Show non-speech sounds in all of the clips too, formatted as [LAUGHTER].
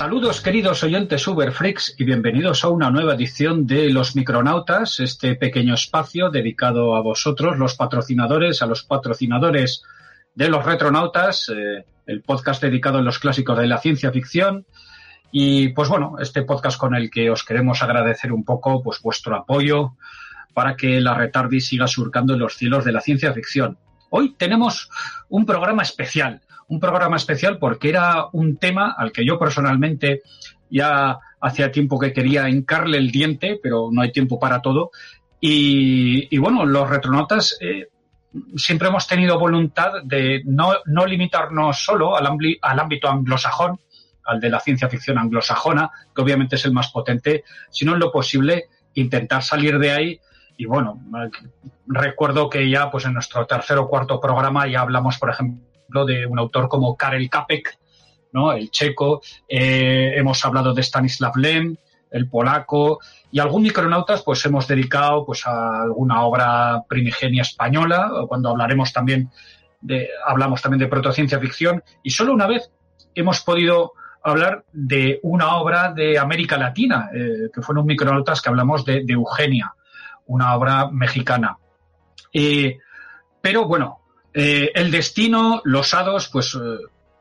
Saludos queridos oyentes Uberfreaks y bienvenidos a una nueva edición de Los Micronautas, este pequeño espacio dedicado a vosotros, los patrocinadores, a los patrocinadores de los Retronautas, eh, el podcast dedicado a los clásicos de la ciencia ficción. Y pues bueno, este podcast con el que os queremos agradecer un poco pues vuestro apoyo para que la Retardis siga surcando en los cielos de la ciencia ficción. Hoy tenemos un programa especial, un programa especial porque era un tema al que yo personalmente ya hacía tiempo que quería hincarle el diente, pero no hay tiempo para todo. Y, bueno, los retronotas eh, siempre hemos tenido voluntad de no, no limitarnos solo al, al ámbito anglosajón, al de la ciencia ficción anglosajona, que obviamente es el más potente, sino en lo posible intentar salir de ahí y bueno, recuerdo que ya pues en nuestro tercer o cuarto programa ya hablamos, por ejemplo, de un autor como Karel Kapek, ¿no? el checo, eh, hemos hablado de Stanislav Lem, el polaco, y algún micronautas pues hemos dedicado pues a alguna obra primigenia española, cuando hablaremos también de, hablamos también de protociencia ficción, y solo una vez hemos podido hablar de una obra de América Latina, eh, que fueron micronautas que hablamos de Eugenia una obra mexicana. pero bueno, eh, el destino, los hados, pues eh,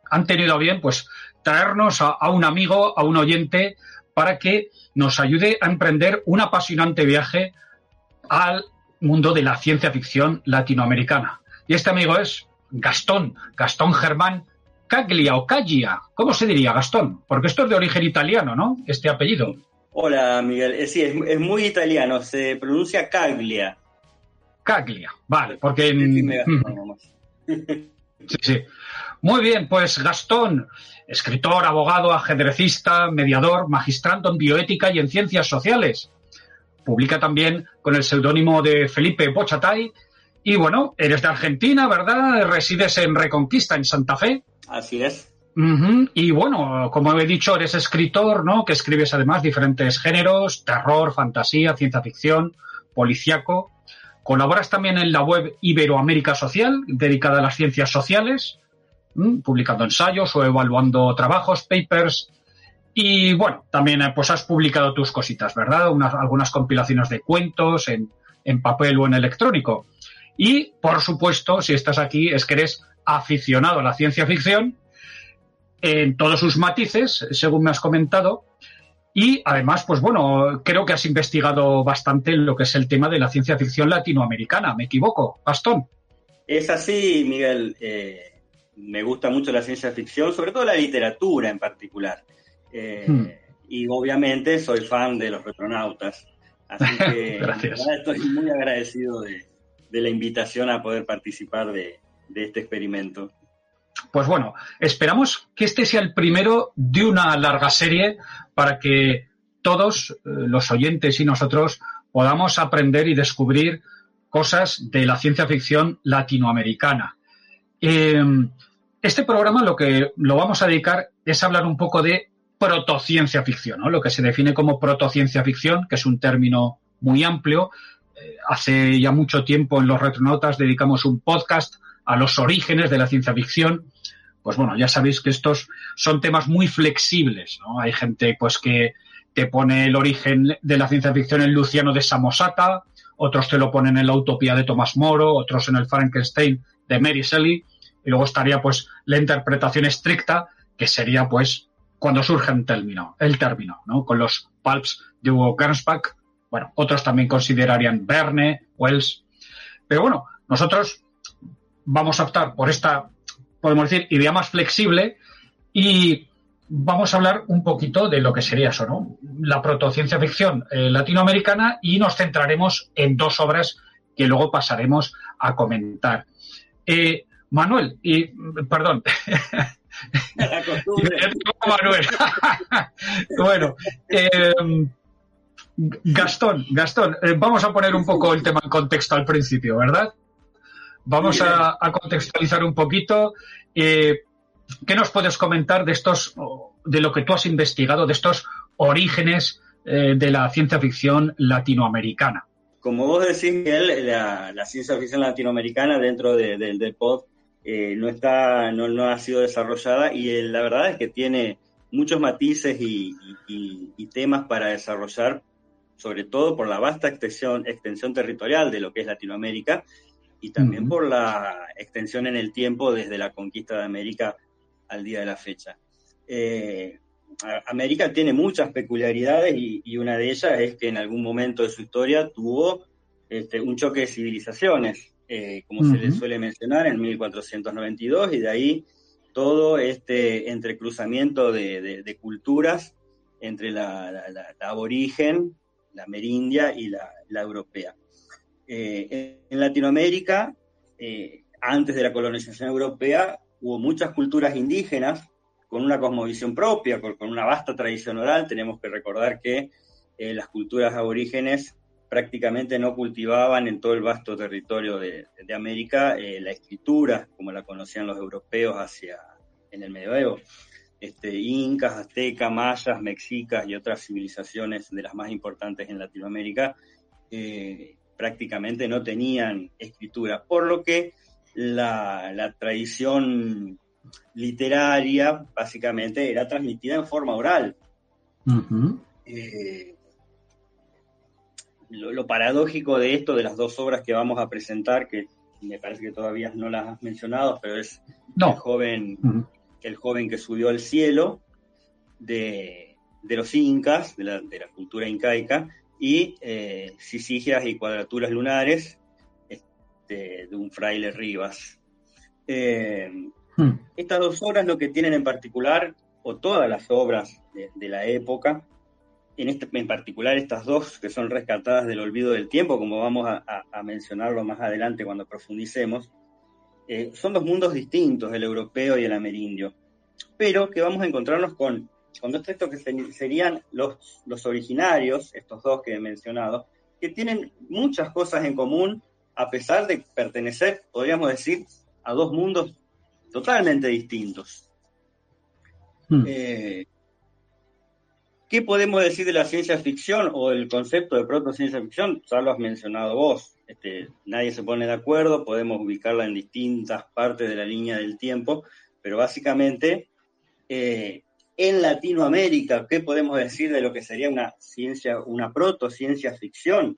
han tenido bien pues traernos a, un amigo, a un oyente, para que nos ayude a emprender un apasionante viaje al mundo de la ciencia ficción latinoamericana. Y este amigo es Gastón, Gastón Germán Caglia o Caglia. ¿Cómo se diría Gastón? Porque esto es de origen italiano, ¿no? Este apellido. Hola, Miguel. Eh, sí, es, muy italiano, se pronuncia Caglia. Caglia, vale, porque... sí, sí. Muy bien, pues Gastón, escritor, abogado, ajedrecista, mediador, magistrando en bioética y en ciencias sociales. Publica también con el seudónimo de Felipe Bochatay. Y bueno, eres de Argentina, ¿verdad? Resides en Reconquista, en Santa Fe. Así es. Y bueno, como he dicho, eres escritor, ¿no? Que escribes además diferentes géneros, terror, fantasía, ciencia ficción, policíaco. Colaboras también en la web Iberoamérica Social, dedicada a las ciencias sociales, publicando ensayos o evaluando trabajos, papers. Y bueno, también eh, pues has publicado tus cositas, ¿verdad? Unas, algunas compilaciones de cuentos en, en papel o en electrónico. Y, por supuesto, si estás aquí, es que eres aficionado a la ciencia ficción en todos sus matices, según me has comentado. Y además, pues bueno, creo que has investigado bastante lo que es el tema de la ciencia ficción latinoamericana. ¿Me equivoco, Gastón? Es así, Miguel. Eh, me gusta mucho la ciencia ficción, sobre todo la literatura en particular. Eh, hmm. Y obviamente soy fan de los retronautas. Así [LAUGHS] que estoy muy agradecido de, la invitación a poder participar de este experimento. Pues bueno, esperamos que este sea el primero de una larga serie para que todos eh, los oyentes y nosotros podamos aprender y descubrir cosas de la ciencia ficción latinoamericana. Em, este programa lo que lo vamos a dedicar es hablar un poco de protociencia ficción, lo que se define como protociencia ficción, que es un término muy amplio. Eh, hace ya mucho tiempo en los Retronautas dedicamos un podcast a los orígenes de la ciencia ficción, pues bueno, ya sabéis que estos son temas muy flexibles. Hay gente pues que te pone el origen de la ciencia ficción en Luciano de Samosata, otros te lo ponen en la Utopía de Tomás Moro, otros en el Frankenstein de Mary Shelley, y luego estaría pues la interpretación estricta, que sería pues cuando surge un término, el término, ¿no? Con los pulps de Hugo Gernsback, bueno, otros también considerarían Verne, Wells, pero bueno, nosotros vamos a optar por esta, podemos decir, idea más flexible y vamos a hablar un poquito de lo que sería eso, ¿no? La protociencia ficción eh, latinoamericana y nos centraremos en dos obras que luego pasaremos a comentar. Eh, Manuel, y perdón. [LAUGHS] Manuel. [LAUGHS] bueno, em, Gastón, Gastón, eh, vamos a poner un poco el tema en contexto al principio, ¿verdad? Vamos a, contextualizar un poquito. Eh, ¿Qué nos puedes comentar de estos, de lo que tú has investigado, de estos orígenes eh, de la ciencia ficción latinoamericana? Como vos decís, Miguel, la, ciencia ficción latinoamericana dentro del pod eh, no está, no, ha sido desarrollada y la verdad es que tiene muchos matices y, temas para desarrollar, sobre todo por la vasta extensión, extensión territorial de lo que es Latinoamérica y también por la extensión en el tiempo desde la conquista de América al día de la fecha. Eh, América tiene muchas peculiaridades y, una de ellas es que en algún momento de su historia tuvo este, un choque de civilizaciones, eh, como se le suele mencionar, en 1492, y de ahí todo este entrecruzamiento de, culturas entre la, aborigen, la merindia y la, europea. Eh, en Latinoamérica, eh, antes de la colonización europea, hubo muchas culturas indígenas con una cosmovisión propia, con, una vasta tradición oral. Tenemos que recordar que eh, las culturas aborígenes prácticamente no cultivaban en todo el vasto territorio de, América la escritura como la conocían los europeos hacia en el medioevo. Este, incas, aztecas, mayas, mexicas y otras civilizaciones de las más importantes en Latinoamérica prácticamente no tenían escritura, por lo que la, tradición literaria básicamente era transmitida en forma oral. Eh, lo, paradójico de esto, de las dos obras que vamos a presentar, que me parece que todavía no las has mencionado, pero es el, joven, el joven que subió al cielo de, los incas, de la, de la cultura incaica, y eh, y cuadraturas lunares este, de un fraile Rivas. Eh, hmm. Estas dos obras lo que tienen en particular, o todas las obras de, la época, en, este, en particular estas dos que son rescatadas del olvido del tiempo, como vamos a, mencionarlo más adelante cuando profundicemos, eh, son dos mundos distintos, el europeo y el amerindio, pero que vamos a encontrarnos con con dos textos que serían los, los originarios, estos dos que he mencionado, que tienen muchas cosas en común, a pesar de pertenecer, podríamos decir, a dos mundos totalmente distintos. Hmm. Eh, ¿Qué podemos decir de la ciencia ficción o el concepto de proto-ciencia ficción? Ya lo has mencionado vos. Este, nadie se pone de acuerdo, podemos ubicarla en distintas partes de la línea del tiempo, pero básicamente eh, en Latinoamérica, ¿qué podemos decir de lo que sería una ciencia, una proto-ciencia ficción?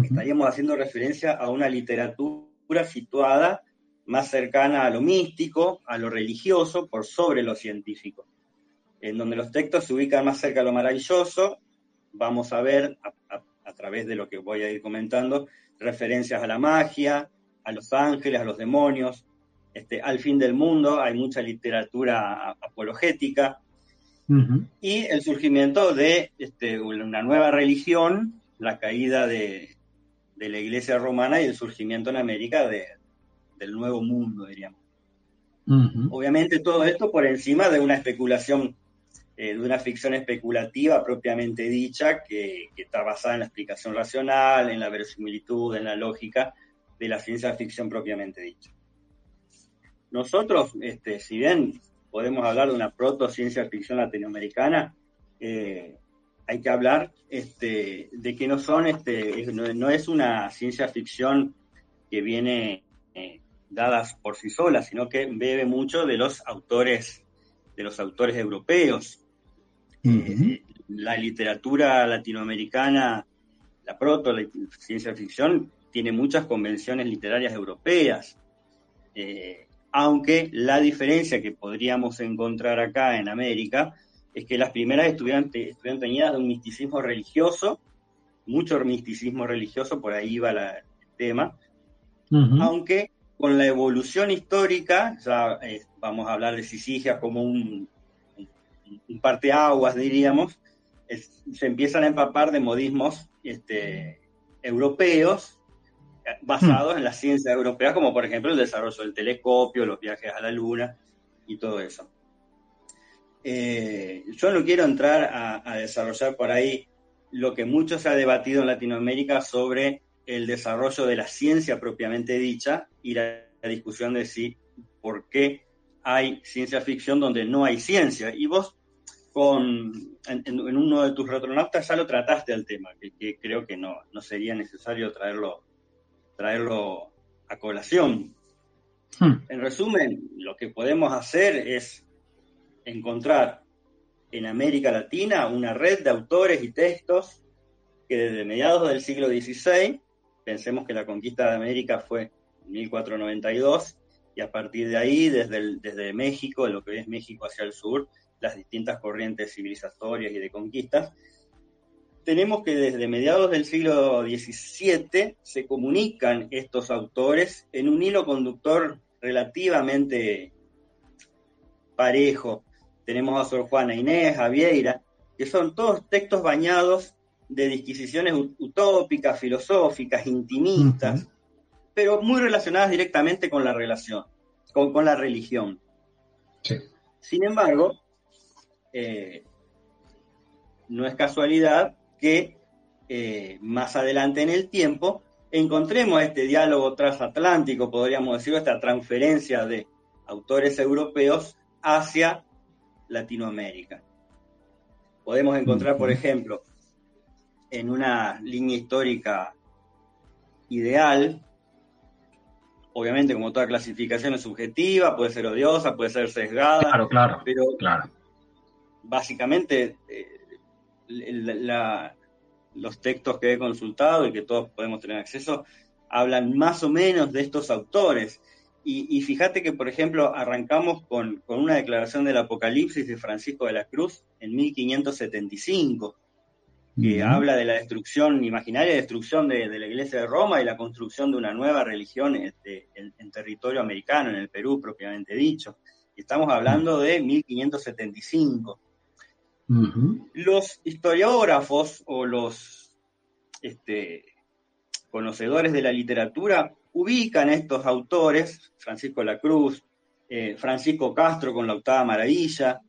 Estaríamos haciendo referencia a una literatura situada más cercana a lo místico, a lo religioso, por sobre lo científico. En donde los textos se ubican más cerca a lo maravilloso, vamos a ver, a, través de lo que voy a ir comentando, referencias a la magia, a los ángeles, a los demonios, este, al fin del mundo, hay mucha literatura apologética, y el surgimiento de este, una nueva religión, la caída de, la iglesia romana y el surgimiento en América del nuevo mundo, diríamos. Obviamente todo esto por encima de una especulación, eh, de una ficción especulativa propiamente dicha, que, está basada en la explicación racional, en la verosimilitud, en la lógica de la ciencia ficción propiamente dicha. Nosotros, este, si bien podemos hablar de una proto-ciencia ficción latinoamericana, eh, hay que hablar este, de que no son, este, no, es una ciencia ficción que viene eh, dadas por sí sola, sino que bebe mucho de los autores, de los autores europeos. Eh, la literatura latinoamericana, la proto la ciencia ficción, tiene muchas convenciones literarias europeas aunque la diferencia que podríamos encontrar acá en América es que las primeras estuvieron, estuvieron teñidas de un misticismo religioso, mucho misticismo religioso, por ahí va el tema, aunque con la evolución histórica, ya eh, vamos a hablar de Sisigia como un, un parteaguas, diríamos, se empiezan a empapar de modismos este, europeos basados en la ciencia europea, como por ejemplo el desarrollo del telescopio, los viajes a la Luna y todo eso. Eh, yo no quiero entrar a, desarrollar por ahí lo que mucho se ha debatido en Latinoamérica sobre el desarrollo de la ciencia propiamente dicha y la, discusión de si por qué hay ciencia ficción donde no hay ciencia. Y vos con, en, uno de tus retronautas ya lo trataste al tema, que, creo que no, no sería necesario traerlo traerlo a colación. Hmm. En resumen, lo que podemos hacer es encontrar en América Latina una red de autores y textos que desde mediados del siglo XVI, pensemos que la conquista de América fue en 1492, y a partir de ahí, desde, desde México, lo que es México hacia el sur, las distintas corrientes civilizatorias y de conquistas, tenemos que desde mediados del siglo XVII se comunican estos autores en un hilo conductor relativamente parejo. Tenemos a Sor Juana Inés, a Vieira, que son todos textos bañados de disquisiciones utópicas, filosóficas, intimistas, pero muy relacionadas directamente con la relación, con, la religión. Sin embargo, eh, no es casualidad que eh, más adelante en el tiempo encontremos este diálogo transatlántico, podríamos decir, esta transferencia de autores europeos hacia Latinoamérica. Podemos encontrar, por ejemplo, en una línea histórica ideal, obviamente como toda clasificación es subjetiva, puede ser odiosa, puede ser sesgada, claro, claro, pero claro. básicamente eh, los textos que he consultado y que todos podemos tener acceso hablan más o menos de estos autores. Y, fíjate que, por ejemplo, arrancamos con, una declaración del Apocalipsis de Francisco de la Cruz en 1575, que habla de la destrucción, imaginaria destrucción de, la Iglesia de Roma y la construcción de una nueva religión este, en, territorio americano, en el Perú propiamente dicho. Estamos hablando de 1575. Los historiógrafos o los este, conocedores de la literatura ubican estos autores, Francisco La Cruz, eh, Francisco Castro con la octava maravilla,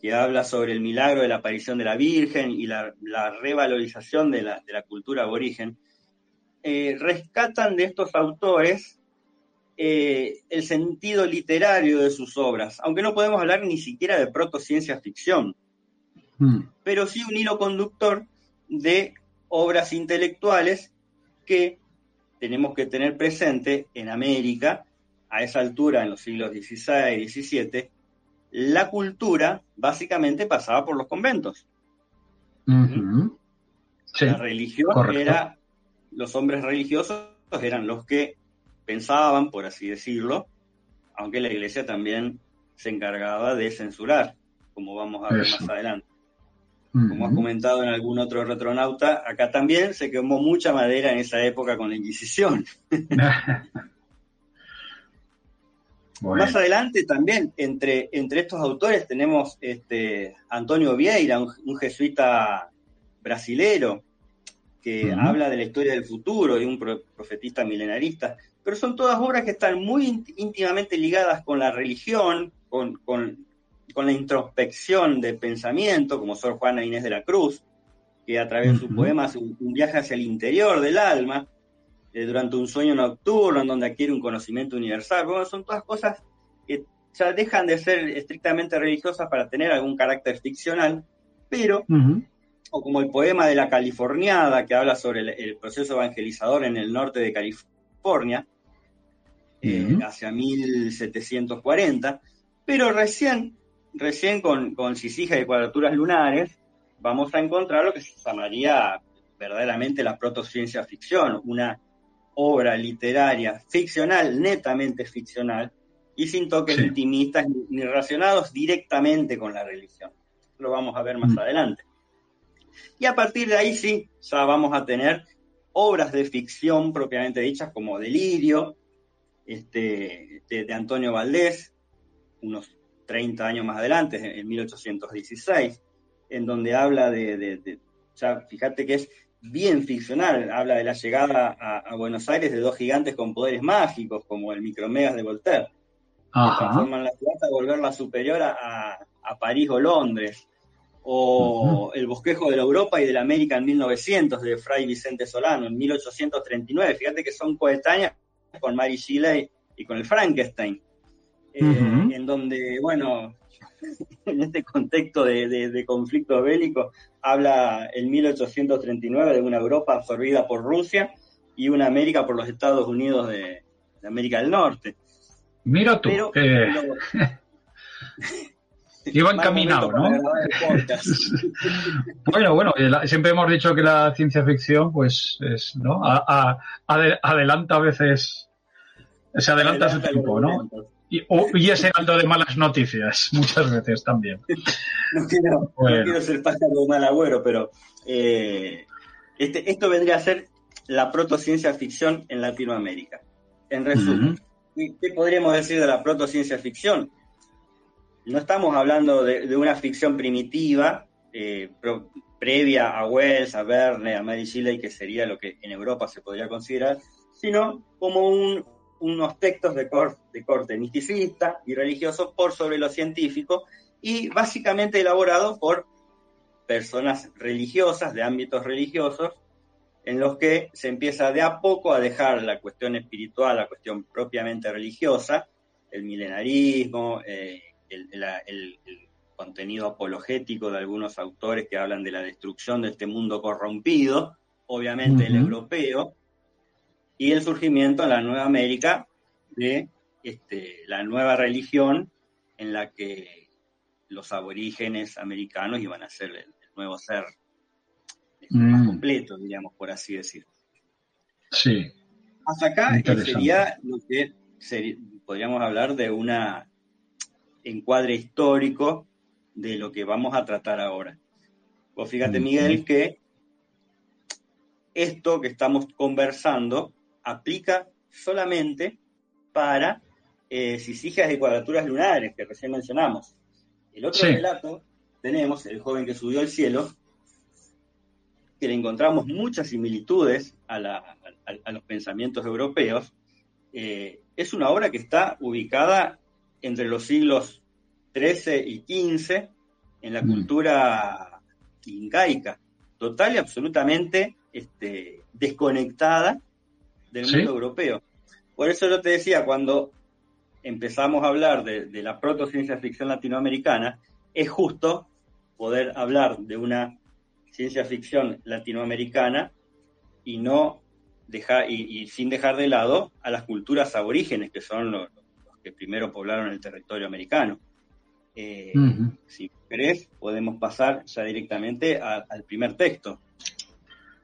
que habla sobre el milagro de la aparición de la Virgen y la, revalorización de la, cultura aborigen, eh, rescatan de estos autores eh, el sentido literario de sus obras, aunque no podemos hablar ni siquiera de protociencia ficción, Mm. pero sí un hilo conductor de obras intelectuales que tenemos que tener presente en América, a esa altura, en los siglos XVI y XVII, la cultura básicamente pasaba por los conventos. la religión era, los hombres religiosos eran los que pensaban, por así decirlo, aunque la iglesia también se encargaba de censurar, como vamos a ver más adelante. Como has comentado en algún otro retronauta, acá también se quemó mucha madera en esa época con la Inquisición. [LAUGHS] Más adelante también, entre, entre estos autores tenemos este, Antonio Vieira, un, jesuita brasilero, que habla de la historia del futuro y un profetista milenarista, pero son todas obras que están muy íntimamente ligadas con la religión, con, con con la introspección de pensamiento, como Sor Juana Inés de la Cruz, que a través de sus poemas un, viaje hacia el interior del alma, eh, durante un sueño nocturno, en donde adquiere un conocimiento universal. Bueno, son todas cosas que ya dejan de ser estrictamente religiosas para tener algún carácter ficcional, pero, o como el poema de la Californiada, que habla sobre el, proceso evangelizador en el norte de California, eh, hacia 1740, pero recién recién con, con Cisija y cuadraturas lunares vamos a encontrar lo que se llamaría verdaderamente la protociencia ficción, una obra literaria ficcional, netamente ficcional, y sin toques intimistas ni, relacionados directamente con la religión. Lo vamos a ver más mm. adelante. Y a partir de ahí sí, ya vamos a tener obras de ficción propiamente dichas como Delirio, este, de Antonio Valdés, unos 30 años más adelante, en 1816, en donde habla de, ya fíjate que es bien ficcional, habla de la llegada a, Buenos Aires de dos gigantes con poderes mágicos, como el Micromegas de Voltaire, que transforman la ciudad a volverla superior a, París o Londres, o El bosquejo de la Europa y de la América en 1900 de Fray Vicente Solano, en 1839, fíjate que son coetáneas con Mary Shelley y con el Frankenstein. Eh, en donde, bueno, [LAUGHS] en este contexto de, conflicto bélico, habla en 1839 de una Europa absorbida por Rusia y una América por los Estados Unidos de, América del Norte. Mira tú. Iba [LAUGHS] [LAUGHS] encaminado, ¿no? bueno, bueno, siempre hemos dicho que la ciencia ficción, pues, es, ¿no? adelanta a veces, se adelanta, a su tiempo, ¿no? Y, y es heraldo de malas noticias, [LAUGHS] muchas veces también. no, quiero, ser pájaro de mal agüero, pero eh, este, esto vendría a ser la protociencia ficción en Latinoamérica. En resumen, ¿qué podríamos decir de la protociencia ficción? no estamos hablando de, una ficción primitiva, eh, previa a Wells, a Verne, a Mary Shelley, que sería lo que en Europa se podría considerar, sino como unos textos de, de corte misticista y religioso por sobre lo científico y básicamente elaborados por personas religiosas, de ámbitos religiosos, en los que se empieza de a poco a dejar la cuestión espiritual, la cuestión propiamente religiosa, el milenarismo, eh, el, contenido apologético de algunos autores que hablan de la destrucción de este mundo corrompido, obviamente el europeo, y el surgimiento en la Nueva América de este, la nueva religión en la que los aborígenes americanos iban a ser el, nuevo ser este, más mm. completo, diríamos, por así decirlo. Sí. Hasta acá sería lo que podríamos hablar de una encuadre histórico de lo que vamos a tratar ahora. Pues fíjate, Miguel, que esto que estamos conversando aplica solamente para eh, y cuadraturas lunares que recién mencionamos. El otro relato tenemos, el joven que subió al cielo, que le encontramos muchas similitudes a, los pensamientos europeos. Eh, es una obra que está ubicada entre los siglos XIII y XV en la mm. cultura incaica, total y absolutamente este, desconectada del mundo europeo. Por eso yo te decía, cuando empezamos a hablar de, de la protociencia ficción latinoamericana, es justo poder hablar de una ciencia ficción latinoamericana y no dejar y, sin dejar de lado a las culturas aborígenes que son los, que primero poblaron el territorio americano. Eh, si querés, podemos pasar ya directamente al primer texto.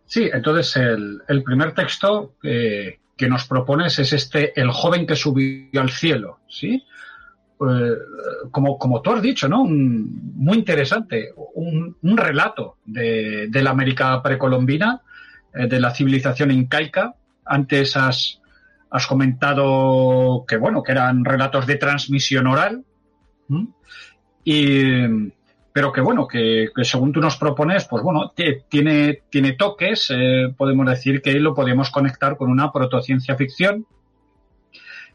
Sí, entonces el, primer texto que nos propones es este, el joven que subió al cielo, ¿sí? Eh, como, como tú has dicho, ¿no? muy interesante, un, relato de, la América precolombina, eh, de la civilización incaica, ante esas has comentado que bueno, que eran relatos de transmisión oral, y, pero que bueno, que, según tú nos propones, pues bueno, tiene, tiene toques, eh, podemos decir que lo podemos conectar con una protociencia ficción.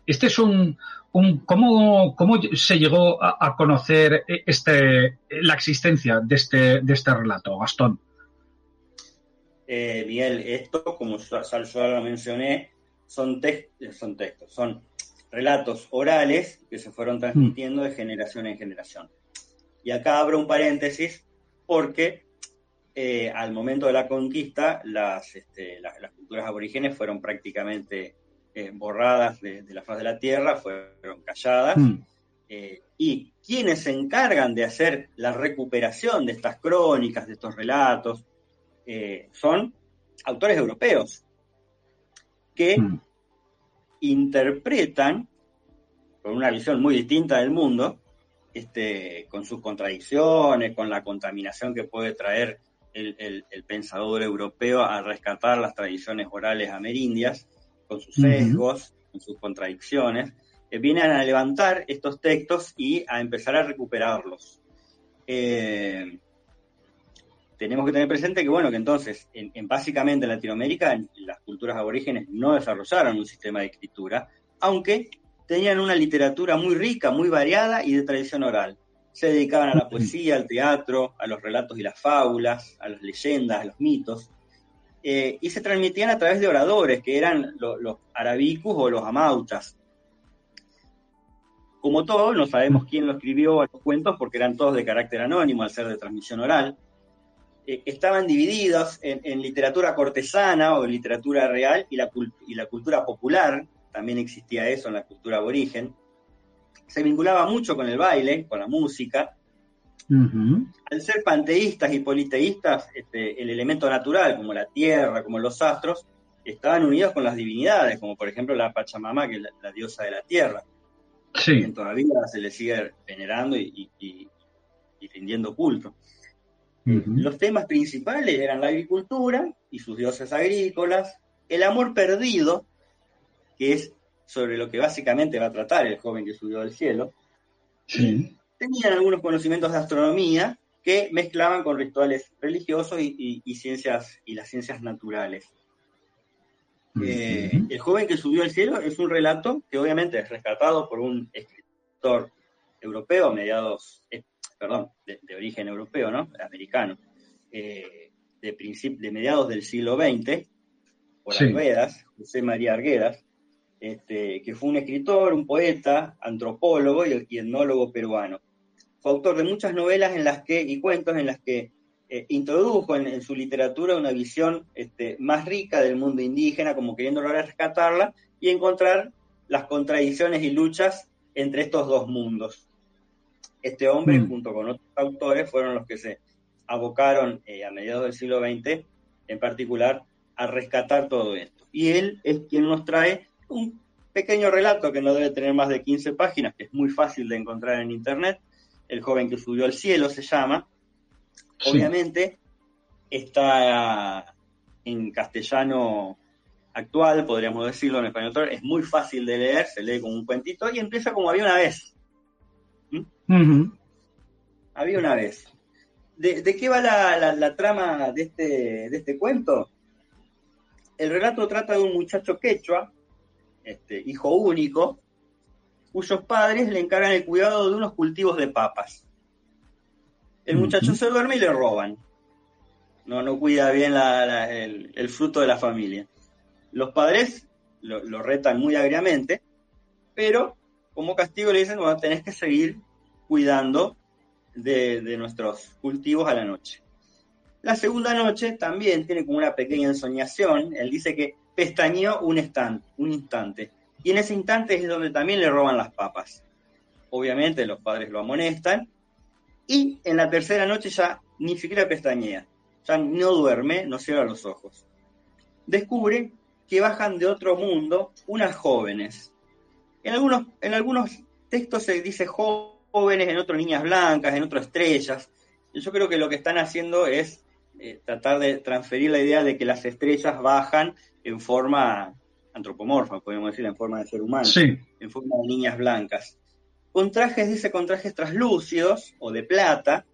Este es un, un ¿cómo, ¿cómo, se llegó a, conocer este, la existencia de este, de este relato, Gastón? Eh, Miguel, esto, como ya lo mencioné, son, son textos, son relatos orales que se fueron transmitiendo de generación en generación. Y acá abro un paréntesis porque eh, al momento de la conquista las, este, las, culturas aborígenes fueron prácticamente eh, borradas de, la faz de la tierra, fueron calladas. Mm. Eh, y quienes se encargan de hacer la recuperación de estas crónicas, de estos relatos, son autores europeos que mm. interpretan, con una visión muy distinta del mundo, este, con sus contradicciones, con la contaminación que puede traer el, pensador europeo a rescatar las tradiciones orales amerindias, con sus sesgos, con sus contradicciones, eh, vienen a levantar estos textos y a empezar a recuperarlos. Eh, tenemos que tener presente que, bueno, que entonces, en, básicamente en Latinoamérica, las culturas aborígenes no desarrollaron un sistema de escritura, aunque tenían una literatura muy rica, muy variada y de tradición oral. Se dedicaban a la poesía, al teatro, a los relatos y las fábulas, a las leyendas, a los mitos, eh, y se transmitían a través de oradores, que eran los arabicus o los amautas. Como todo, no sabemos quién lo escribió a los cuentos porque eran todos de carácter anónimo al ser de transmisión oral. Eh, estaban divididos en, literatura cortesana o literatura real y la, y la cultura popular, también existía eso en la cultura aborigen. Se vinculaba mucho con el baile, con la música, Al ser panteístas y politeístas, este, el elemento natural, como la tierra, como los astros, estaban unidos con las divinidades, como por ejemplo la Pachamama, que es la, diosa de la tierra. Sí. Que todavía se le sigue venerando y, y, rindiendo culto. Los temas principales eran la agricultura y sus dioses agrícolas, el amor perdido, que es sobre lo que básicamente va a tratar el joven que subió del cielo. Sí. Tenían algunos conocimientos de astronomía que mezclaban con rituales religiosos y, ciencias y las ciencias naturales. Eh, el joven que subió al cielo es un relato que obviamente es rescatado por un escritor europeo, mediados, eh, perdón, de, origen europeo, ¿no? Americano, eh, de, de mediados del siglo XX, por Arguedas, José María Arguedas, este, que fue un escritor, un poeta, antropólogo y, etnólogo peruano. Fue autor de muchas novelas en las que, y cuentos en las que eh, introdujo en, su literatura una visión este, más rica del mundo indígena, como queriendo lograr rescatarla y encontrar las contradicciones y luchas entre estos dos mundos. Este hombre, mm. junto con otros autores, fueron los que se abocaron eh, a mediados del siglo XX, en particular, a rescatar todo esto. Y él es quien nos trae un pequeño relato que no debe tener más de 15 páginas, que es muy fácil de encontrar en internet. El joven que subió al cielo se llama. Obviamente está en castellano actual, podríamos decirlo en español, es muy fácil de leer, se lee como un cuentito y empieza como había una vez. ¿Mm? Había una vez. ¿De, qué va la, trama de este, de este cuento? El relato trata de un muchacho quechua este, hijo único, cuyos padres le encargan el cuidado de unos cultivos de papas. El muchacho se duerme y le roban. No, no cuida bien el, fruto de la familia. Los padres lo, retan muy agriamente, pero como castigo le dicen, bueno, tenés que seguir cuidando de, de nuestros cultivos a la noche. La segunda noche también tiene como una pequeña ensoñación. Él dice que pestañeó un, un instante. Y en ese instante es donde también le roban las papas. Obviamente los padres lo amonestan. Y en la tercera noche ya ni siquiera pestañea. Ya no duerme, no cierra los ojos. Descubre que bajan de otro mundo unas jóvenes. En algunos, en algunos textos se dice jóvenes, en otros niñas blancas, en otros estrellas. Yo creo que lo que están haciendo es eh, tratar de transferir la idea de que las estrellas bajan en forma antropomorfa, podemos decir, en forma de ser humano, en forma de niñas blancas. Con trajes, dice, con trajes translúcidos o de plata,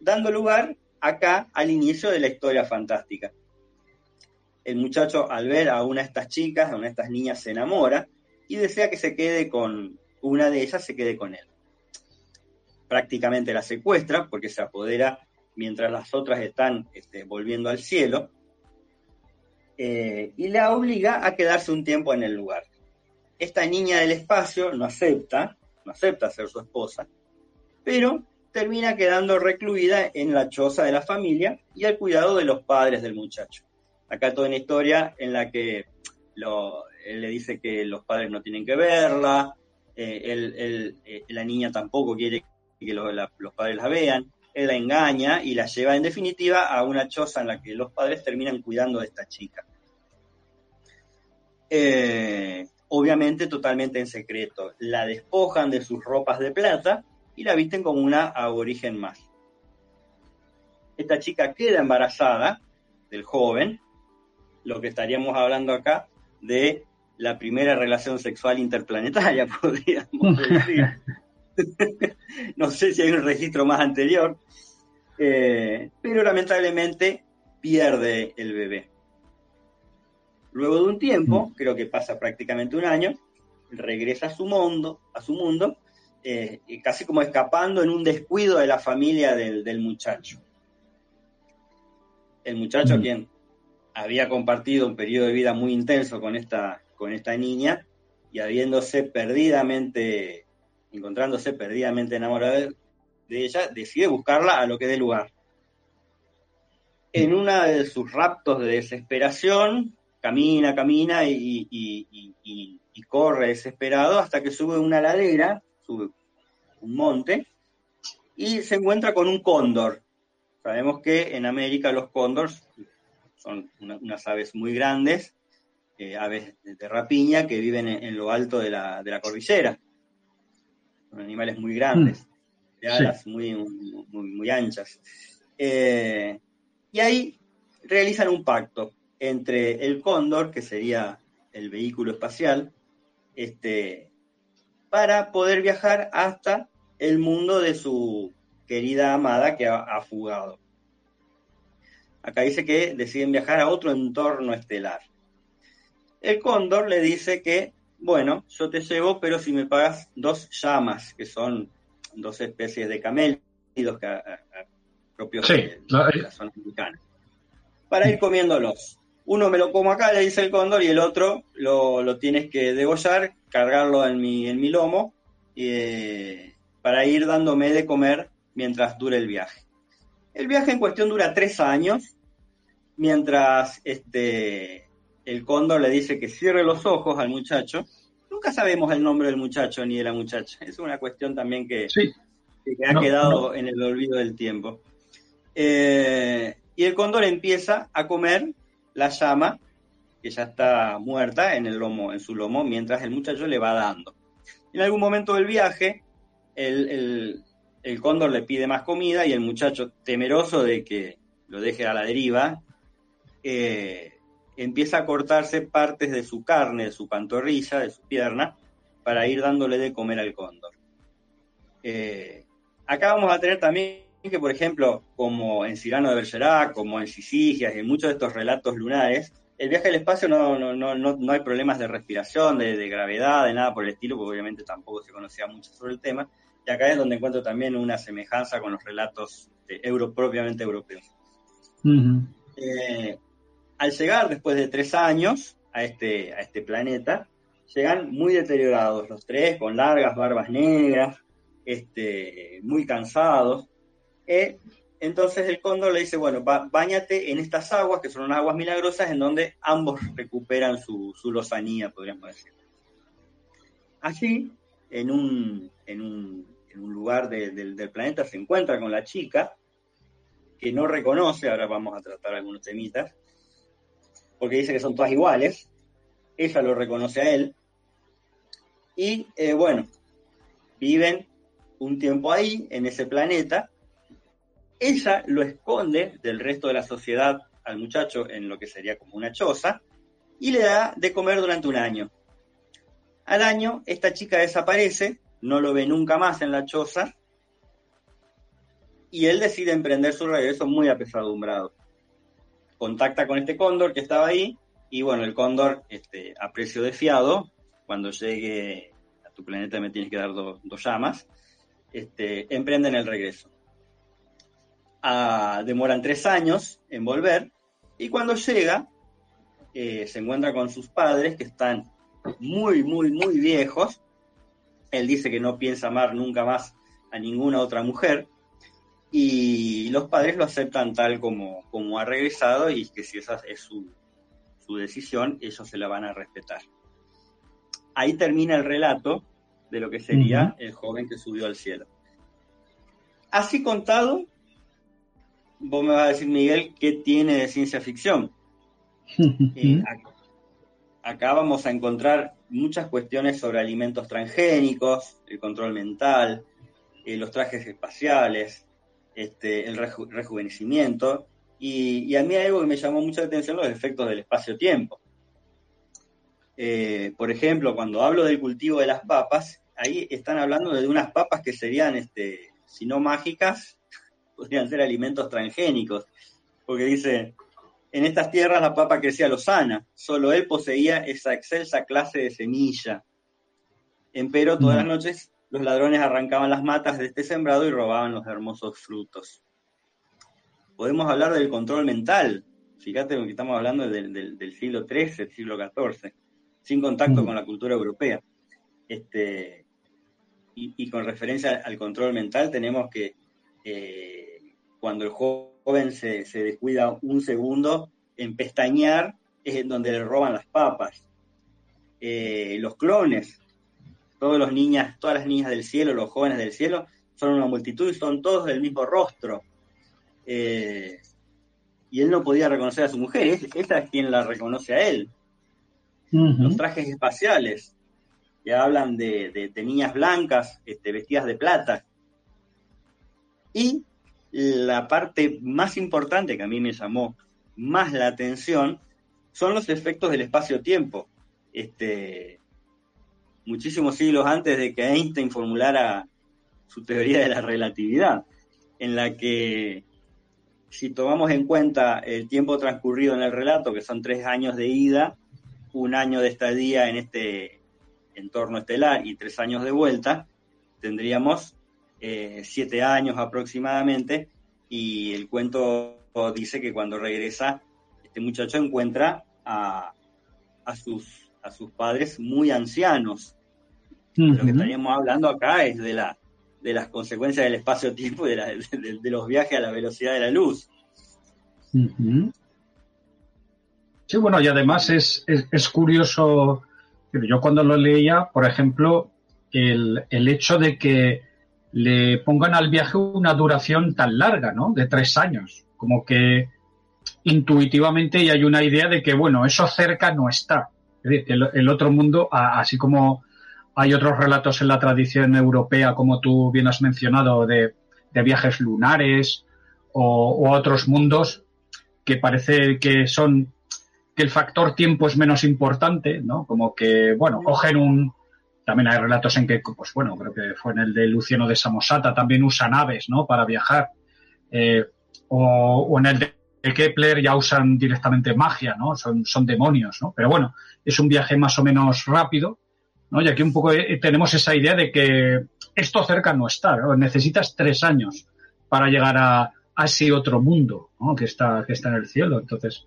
dando lugar acá al inicio de la historia fantástica. El muchacho, al ver a una de estas chicas, a una de estas niñas, se enamora y desea que se quede con una de ellas, se quede con él. Prácticamente la secuestra porque se apodera mientras las otras están este, volviendo al cielo eh, y la obliga a quedarse un tiempo en el lugar. Esta niña del espacio no acepta, no acepta ser su esposa, pero termina quedando recluida en la choza de la familia y al cuidado de los padres del muchacho. Acá toda una historia en la que él le dice que los padres no tienen que verla, eh, eh, la niña tampoco quiere que los padres la vean, la engaña y la lleva en definitiva a una choza en la que los padres terminan cuidando de esta chica. Eh, obviamente totalmente en secreto. La despojan de sus ropas de plata y la visten como una aborigen más. Esta chica queda embarazada del joven, lo que estaríamos hablando acá de la primera relación sexual interplanetaria, [LAUGHS] podríamos decir. [LAUGHS] no sé si hay un registro más anterior, eh, pero lamentablemente pierde el bebé. Luego de un tiempo, mm. creo que pasa prácticamente un año, regresa a su mundo, a su mundo, eh, casi como escapando en un descuido de la familia del, muchacho. El muchacho, mm. quien había compartido un periodo de vida muy intenso con esta, con esta niña, y habiéndose perdidamente encontrándose perdidamente enamorado de ella, decide buscarla a lo que dé lugar. En una de sus raptos de desesperación, camina, camina y, corre desesperado hasta que sube una ladera, sube un monte, y se encuentra con un cóndor. Sabemos que en América los cóndores son unas aves muy grandes, eh, aves de rapiña que viven en, lo alto de la, de la, cordillera. Son animales muy grandes, mm. de alas muy, muy, anchas. Eh, y ahí realizan un pacto entre el cóndor, que sería el vehículo espacial, este, para poder viajar hasta el mundo de su querida amada que ha, fugado. Acá dice que deciden viajar a otro entorno estelar. El cóndor le dice que, bueno, yo te llevo, pero si me pagas dos llamas, que son dos especies de camélidos propios de, la zona americana, para ir comiéndolos. Uno me lo como acá, le dice el cóndor, y el otro lo, tienes que degollar, cargarlo en mi, en mi lomo, eh, para ir dándome de comer mientras dure el viaje. El viaje en cuestión dura tres años, mientras este, el cóndor le dice que cierre los ojos al muchacho. Nunca sabemos el nombre del muchacho ni de la muchacha. Es una cuestión también que, ha quedado en el olvido del tiempo. Eh, y el cóndor empieza a comer la llama que ya está muerta en el lomo, en su lomo, mientras el muchacho le va dando. En algún momento del viaje, el, el cóndor le pide más comida y el muchacho, temeroso de que lo deje a la deriva, eh, empieza a cortarse partes de su carne, de su pantorrilla, de su pierna, para ir dándole de comer al cóndor. Eh, acá vamos a tener también que, por ejemplo, como en Cirano de Bergerac, como en Sisigias, en muchos de estos relatos lunares, el viaje al espacio no, no, no, no hay problemas de respiración, de, de, gravedad, de nada por el estilo, porque obviamente tampoco se conocía mucho sobre el tema, y acá es donde encuentro también una semejanza con los relatos euro, propiamente europeos. Eh, al llegar después de tres años a este, a este planeta, llegan muy deteriorados los tres, con largas barbas negras, este, muy cansados. Eh, entonces el cóndor le dice, bueno, bañate en estas aguas, que son unas aguas milagrosas, en donde ambos recuperan su, lozanía, podríamos decir. Un, en un en un lugar del planeta se encuentra con la chica, que no reconoce, ahora vamos a tratar algunos temitas, porque dice que son todas iguales, ella lo reconoce a él, y eh, bueno, viven un tiempo ahí, en ese planeta, ella lo esconde del resto de la sociedad al muchacho en lo que sería como una choza, y le da de comer durante un año. Al año, esta chica desaparece no lo ve nunca más en la choza y él decide emprender su regreso muy apesadumbrado. Contacta con este cóndor que estaba ahí y bueno, el cóndor este, a precio de fiado, cuando llegue a tu planeta me tienes que dar dos llamas, este, emprenden el regreso. Ah, demoran tres años en volver y cuando llega eh, se encuentra con sus padres que están muy, muy, muy viejos él dice que no piensa amar nunca más a ninguna otra mujer y los padres lo aceptan tal como, como ha regresado y que si esa es su, decisión, ellos se la van a respetar. Ahí termina el relato de lo que sería el joven que subió al cielo. Así contado, vos me vas a decir, Miguel, ¿qué tiene de ciencia ficción? [LAUGHS] Eh, acá vamos a encontrar muchas cuestiones sobre alimentos transgénicos, el control mental, eh, los trajes espaciales, este, el rejuvenecimiento, y, a mí algo que me llamó mucha atención, los efectos del espacio-tiempo. Eh, por ejemplo, cuando hablo del cultivo de las papas, ahí están hablando de unas papas que serían, este, si no mágicas, [LAUGHS] podrían ser alimentos transgénicos, porque dice, en estas tierras la papa crecía lozana, solo él poseía esa excelsa clase de semilla. Empero todas las mm. noches los ladrones arrancaban las matas de este sembrado y robaban los hermosos frutos. Podemos hablar del control mental. Fíjate que estamos hablando del, siglo XIII, siglo XIV, sin contacto mm. con la cultura europea. Este, y, con referencia al control mental, tenemos que eh, cuando el joven se, descuida un segundo en pestañear, es en donde le roban las papas. Eh, los clones, todos los niñas, todas las niñas del cielo, los jóvenes del cielo, son una multitud y son todos del mismo rostro. Eh, y él no podía reconocer a su mujer, esa es quien la reconoce a él. Los trajes espaciales, ya hablan de, niñas blancas este, vestidas de plata. Y la parte más importante que a mí me llamó más la atención son los efectos del espacio-tiempo. Este, muchísimos siglos antes de que Einstein formulara su teoría de la relatividad, en la que si tomamos en cuenta el tiempo transcurrido en el relato, que son tres años de ida, un año de estadía en este entorno estelar y tres años de vuelta, tendríamos eh, siete años aproximadamente, y el cuento dice que cuando regresa, este muchacho encuentra a, a sus, a sus padres muy ancianos. Lo que estaríamos hablando acá es de, la, de las consecuencias del espacio-tiempo y de, de, los viajes a la velocidad de la luz. Sí, bueno, y además es, es, curioso, yo cuando lo leía, por ejemplo, el, el, hecho de que le pongan al viaje una duración tan larga, ¿no? De tres años, como que intuitivamente ya hay una idea de que, bueno, eso cerca no está. Es decir, que el, otro mundo, así como hay otros relatos en la tradición europea, como tú bien has mencionado, de, viajes lunares o, otros mundos que parece que son que el factor tiempo es menos importante, ¿no? Como que, bueno, cogen un... También hay relatos en que, pues bueno, creo que fue en el de Luciano de Samosata, también usa naves, ¿no? Para viajar. Eh, o, en el de Kepler ya usan directamente magia, ¿no? Son, son demonios, ¿no? Pero bueno, es un viaje más o menos rápido ¿no? Y aquí un poco eh, tenemos esa idea de que esto cerca no está, necesitas tres años para llegar a, ese otro mundo que, está, que está en el cielo. Entonces,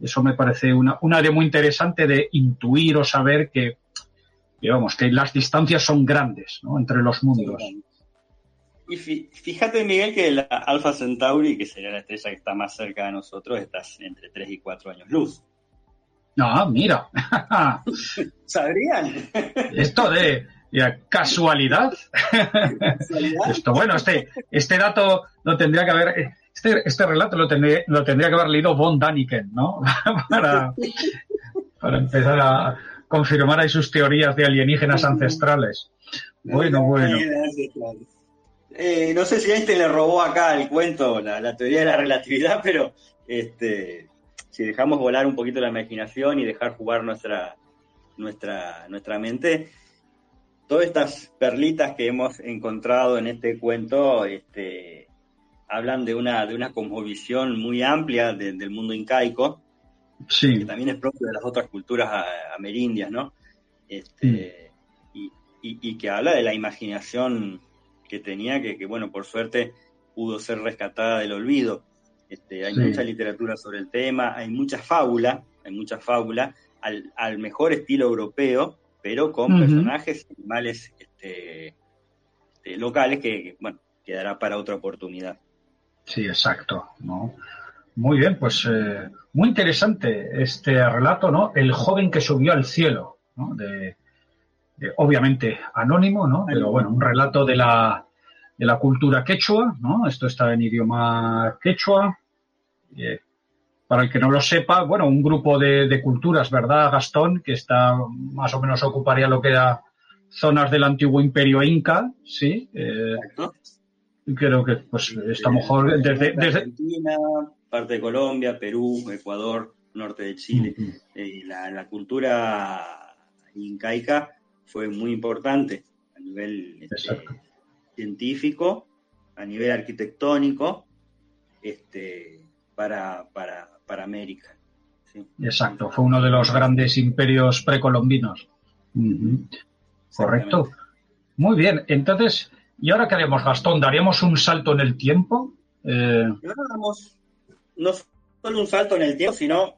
eso me parece una, una área muy interesante de intuir o saber que, digamos, que las distancias son grandes entre los mundos. Y fíjate, Miguel, que la Alfa Centauri, que sería la estrella que está más cerca de nosotros, está entre 3 y 4 años luz. No, mira. [LAUGHS] ¿Sabrían? Esto de casualidad. Esto, bueno, este, este dato lo tendría que haber, este, este relato lo tendría, lo tendría que haber leído von Daniken, ¿no? [LAUGHS] para, para empezar a confirmar ahí sus teorías de alienígenas ancestrales. Bueno, bueno. Eh, no sé si Einstein le robó acá el cuento, la, la teoría de la relatividad, [LAUGHS] pero este, si dejamos volar un poquito la imaginación y dejar jugar nuestra, nuestra, nuestra mente, todas estas perlitas que hemos encontrado en este cuento este, hablan de una, de una cosmovisión muy amplia del mundo incaico, que también es propio de las otras culturas amerindias, ¿no? Este, mm. y, que habla de la imaginación que tenía, que, que, bueno, por suerte pudo ser rescatada del olvido. Este, hay mucha literatura sobre el tema, hay mucha fábula, hay mucha fábula al, mejor estilo europeo, pero con personajes animales este, este, locales que, bueno, quedará para otra oportunidad. Sí, exacto. ¿no? Muy bien, pues eh, muy interesante este relato, ¿no? El joven que subió al cielo, ¿no? De, obviamente anónimo, ¿no? Pero bueno, un relato de la, de la cultura quechua, ¿no? Esto está en idioma quechua, eh, para el que no lo sepa, bueno, un grupo de, culturas, ¿verdad, Gastón? Que está más o menos ocuparía lo que era zonas del antiguo imperio inca, ¿sí? Eh, creo que pues está mejor desde, Argentina, parte de Colombia, Perú, Ecuador, norte de Chile. Eh, la, cultura incaica fue muy importante a nivel este, científico, a nivel arquitectónico, este, para, para, para América. Exacto, fue uno de los grandes imperios precolombinos. Correcto. Muy bien, entonces, ¿y ahora qué haremos, Gastón? ¿Daríamos un salto en el tiempo? Eh... damos no solo un salto en el tiempo, sino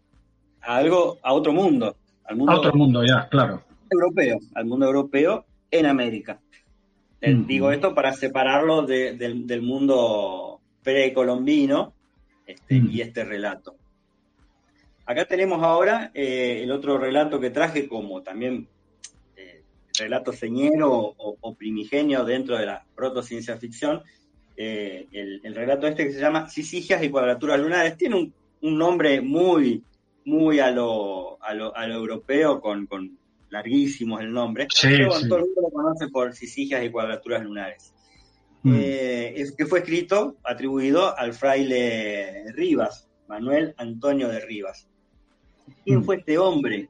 a algo, a otro mundo. Al mundo a otro mundo, ya, claro. Europeo, al mundo europeo en América. Digo esto para separarlo del mundo precolombino, este, y este relato. Acá tenemos ahora eh, el otro relato que traje como también eh, relato señero o, primigenio dentro de la protociencia ficción. Eh, el, relato este que se llama Sisigias y cuadraturas lunares tiene un, nombre muy, muy a lo, a lo, europeo, con, con larguísimos el nombre, pero todo el mundo lo conoce por Sisigias y cuadraturas lunares. Mm. Eh, es que fue escrito, atribuido al fraile Rivas, Manuel Antonio de Rivas. ¿Quién mm. fue este hombre?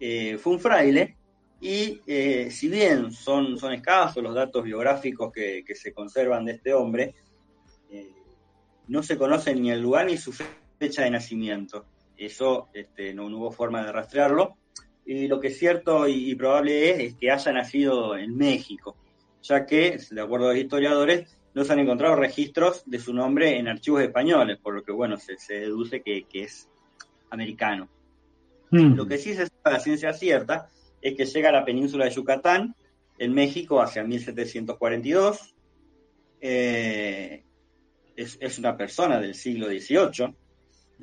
Eh, fue un fraile y eh, si bien son, son escasos los datos biográficos que, se conservan de este hombre, no se conoce ni el lugar ni su fecha de nacimiento. Eso este, no, hubo forma de rastrearlo. Y lo que es cierto y, probable es, es que haya nacido en México ya que, de acuerdo a los historiadores, no se han encontrado registros de su nombre en archivos españoles, por lo que, bueno, se, deduce que, es americano. Hmm. Lo que sí se sabe la ciencia cierta es que llega a la península de Yucatán, en México, hacia 1742. Eh, es, una persona del siglo XVIII.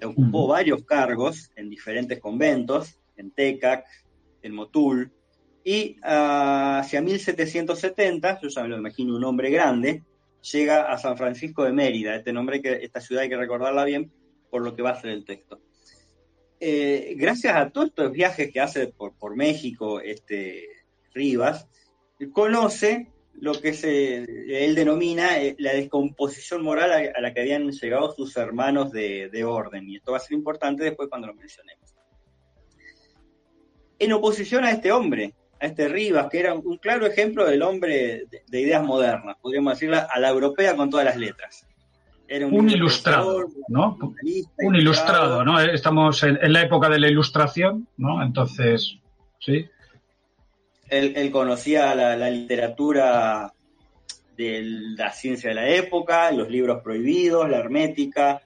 Ocupó hmm. varios cargos en diferentes conventos, en Tecac, en Motul, y ah, hacia 1770, yo ya me lo imagino un hombre grande, llega a San Francisco de Mérida, este nombre que esta ciudad hay que recordarla bien por lo que va a ser el texto. Eh, gracias a todos estos viajes que hace por, México este, Rivas, conoce lo que se, él denomina eh, la descomposición moral a, la que habían llegado sus hermanos de, de, orden. Y esto va a ser importante después cuando lo mencionemos. En oposición a este hombre, a este Rivas, que era un claro ejemplo del hombre de, ideas modernas, podríamos decirla, a la europea con todas las letras. Era un, ilustrado, ¿no? Un ilustrado, ¿no? Estamos en, la época de la ilustración, ¿no? Entonces, sí. Él, conocía la, literatura de la ciencia de la época, los libros prohibidos, la hermética,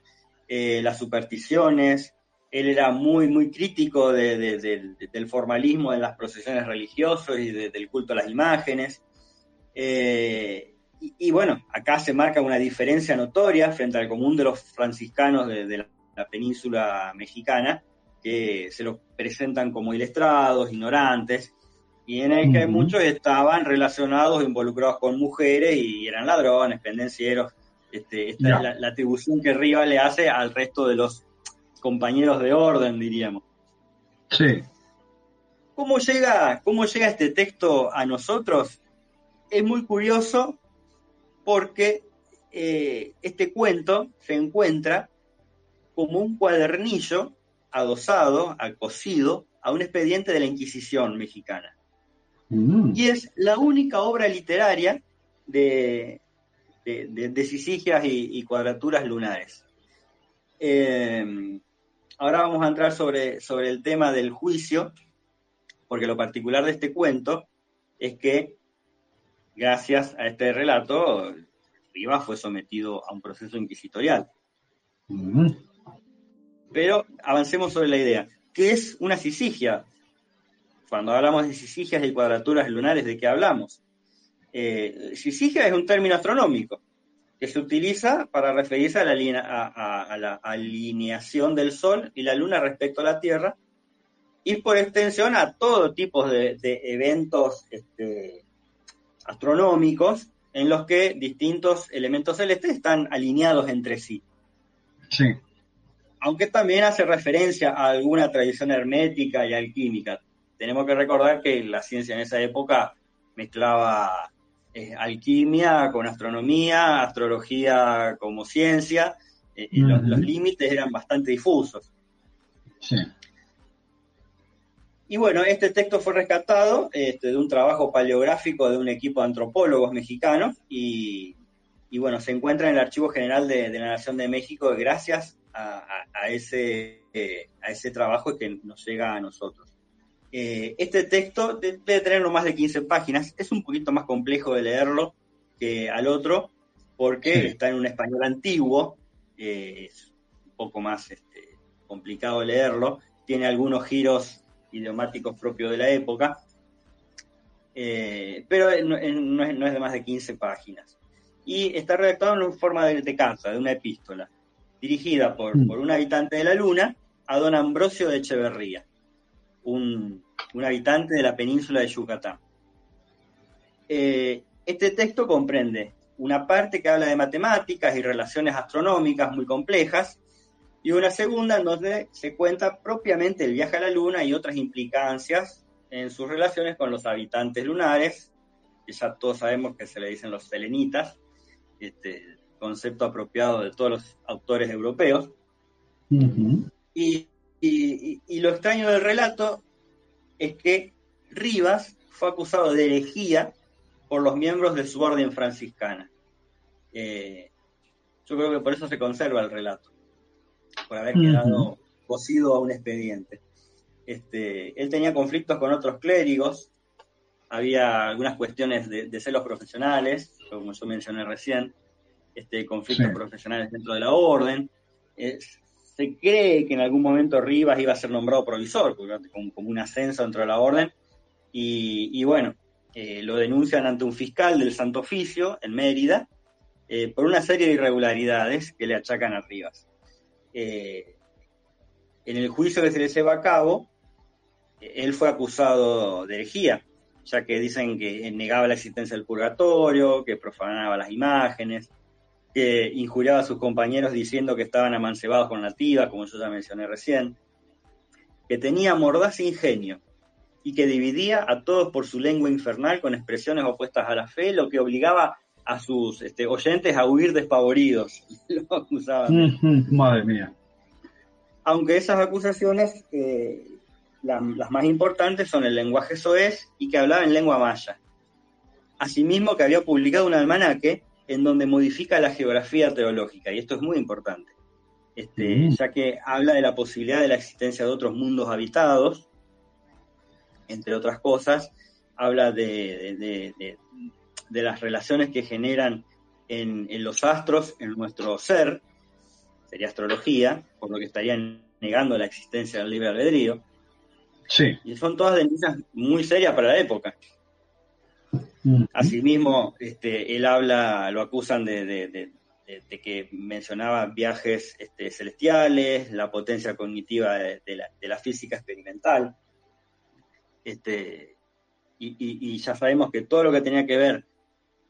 eh, las supersticiones, él era muy, muy crítico del formalismo de las procesiones religiosas y del culto a las imágenes. Eh, y, bueno, acá se marca una diferencia notoria frente al común de los franciscanos de, la, península mexicana, que se los presentan como ilestrados, ignorantes, y en el que muchos estaban relacionados, involucrados con mujeres y eran ladrones, pendencieros. Este, esta es la, la, atribución que Riva le hace al resto de los compañeros de orden, diríamos. Sí. ¿Cómo llega, cómo llega este texto a nosotros? Es muy curioso porque eh, este cuento se encuentra como un cuadernillo adosado, acosido a un expediente de la Inquisición mexicana. Mm. Y es la única obra literaria de, de, y, cuadraturas lunares. Eh, ahora vamos a entrar sobre, sobre el tema del juicio, porque lo particular de este cuento es que, gracias a este relato, Rivas fue sometido a un proceso inquisitorial. Pero avancemos sobre la idea. ¿Qué es una sisigia? Cuando hablamos de sisigias y cuadraturas lunares, ¿de qué hablamos? Eh, sisigia es un término astronómico que se utiliza para referirse a la, alineación del Sol y la Luna respecto a la Tierra, y por extensión a todo tipo de, eventos este, astronómicos en los que distintos elementos celestes están alineados entre sí. Sí. Aunque también hace referencia a alguna tradición hermética y alquímica. Tenemos que recordar que la ciencia en esa época mezclaba eh, alquimia con astronomía, astrología como ciencia, eh, y los, límites eran bastante difusos. Sí. Y bueno, este texto fue rescatado este, de un trabajo paleográfico de un equipo de antropólogos mexicanos y, bueno, se encuentra en el Archivo General de, la Nación de México gracias a, ese, eh, a ese trabajo que nos llega a nosotros. Eh, este texto debe tener no más de 15 páginas, es un poquito más complejo de leerlo que al otro, porque está en un español antiguo, eh, es un poco más este, complicado leerlo, tiene algunos giros idiomáticos propios de la época, eh, pero no, es, de más de 15 páginas. Y está redactado en forma de, carta, de una epístola, dirigida por, mm. por un habitante de la Luna a don Ambrosio de Echeverría. Un, habitante de la península de Yucatán. Eh, este texto comprende una parte que habla de matemáticas y relaciones astronómicas muy complejas, y una segunda en donde se cuenta propiamente el viaje a la Luna y otras implicancias en sus relaciones con los habitantes lunares, que ya todos sabemos que se le dicen los selenitas, este concepto apropiado de todos los autores europeos. y, y, lo extraño del relato es que Rivas fue acusado de herejía por los miembros de su orden franciscana. Eh, yo creo que por eso se conserva el relato, por haber quedado cosido a un expediente. Este, él tenía conflictos con otros clérigos, había algunas cuestiones de, celos profesionales, como yo mencioné recién, este, conflictos profesionales dentro de la orden. Se cree que en algún momento Rivas iba a ser nombrado provisor, como, como un ascenso dentro de la orden, y, bueno, eh, lo denuncian ante un fiscal del Santo Oficio en Mérida eh, por una serie de irregularidades que le achacan a Rivas. en el juicio que se le lleva a cabo, él fue acusado de herejía, ya que dicen que negaba la existencia del purgatorio, que profanaba las imágenes, que injuriaba a sus compañeros diciendo que estaban amancebados con nativas, como yo ya mencioné recién, que tenía mordaz ingenio y que dividía a todos por su lengua infernal con expresiones opuestas a la fe, lo que obligaba a sus este, oyentes a huir despavoridos. [LAUGHS] lo acusaban. madre mía. Aunque esas acusaciones eh, las más importantes son el lenguaje soez y que hablaba en lengua maya. Asimismo, que había publicado un almanaque en donde modifica la geografía teológica, y esto es muy importante, este, mm. ya que habla de la posibilidad de la existencia de otros mundos habitados, entre otras cosas, habla de, las relaciones que generan en, en, los astros, en nuestro ser, sería astrología, por lo que estarían negando la existencia del libre albedrío, y son todas denuncias muy serias para la época. Asimismo, este, él habla, lo acusan de, que mencionaba viajes este, celestiales, la potencia cognitiva de, la, física experimental. Este, y, ya sabemos que todo lo que tenía que ver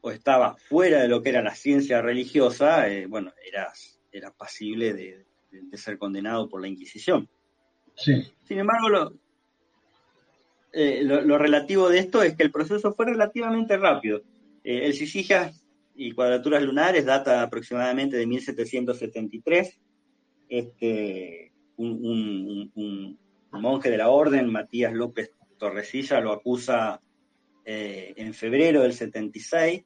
o estaba fuera de lo que era la ciencia religiosa, eh, bueno, era, era pasible de, ser condenado por la Inquisición. Sí. Sin embargo, lo, eh, lo, relativo de esto es que el proceso fue relativamente rápido. Eh, el Sisigas y cuadraturas lunares data aproximadamente de 1773. Este, un, monje de la orden, Matías López Torresilla, lo acusa eh, en febrero del 76,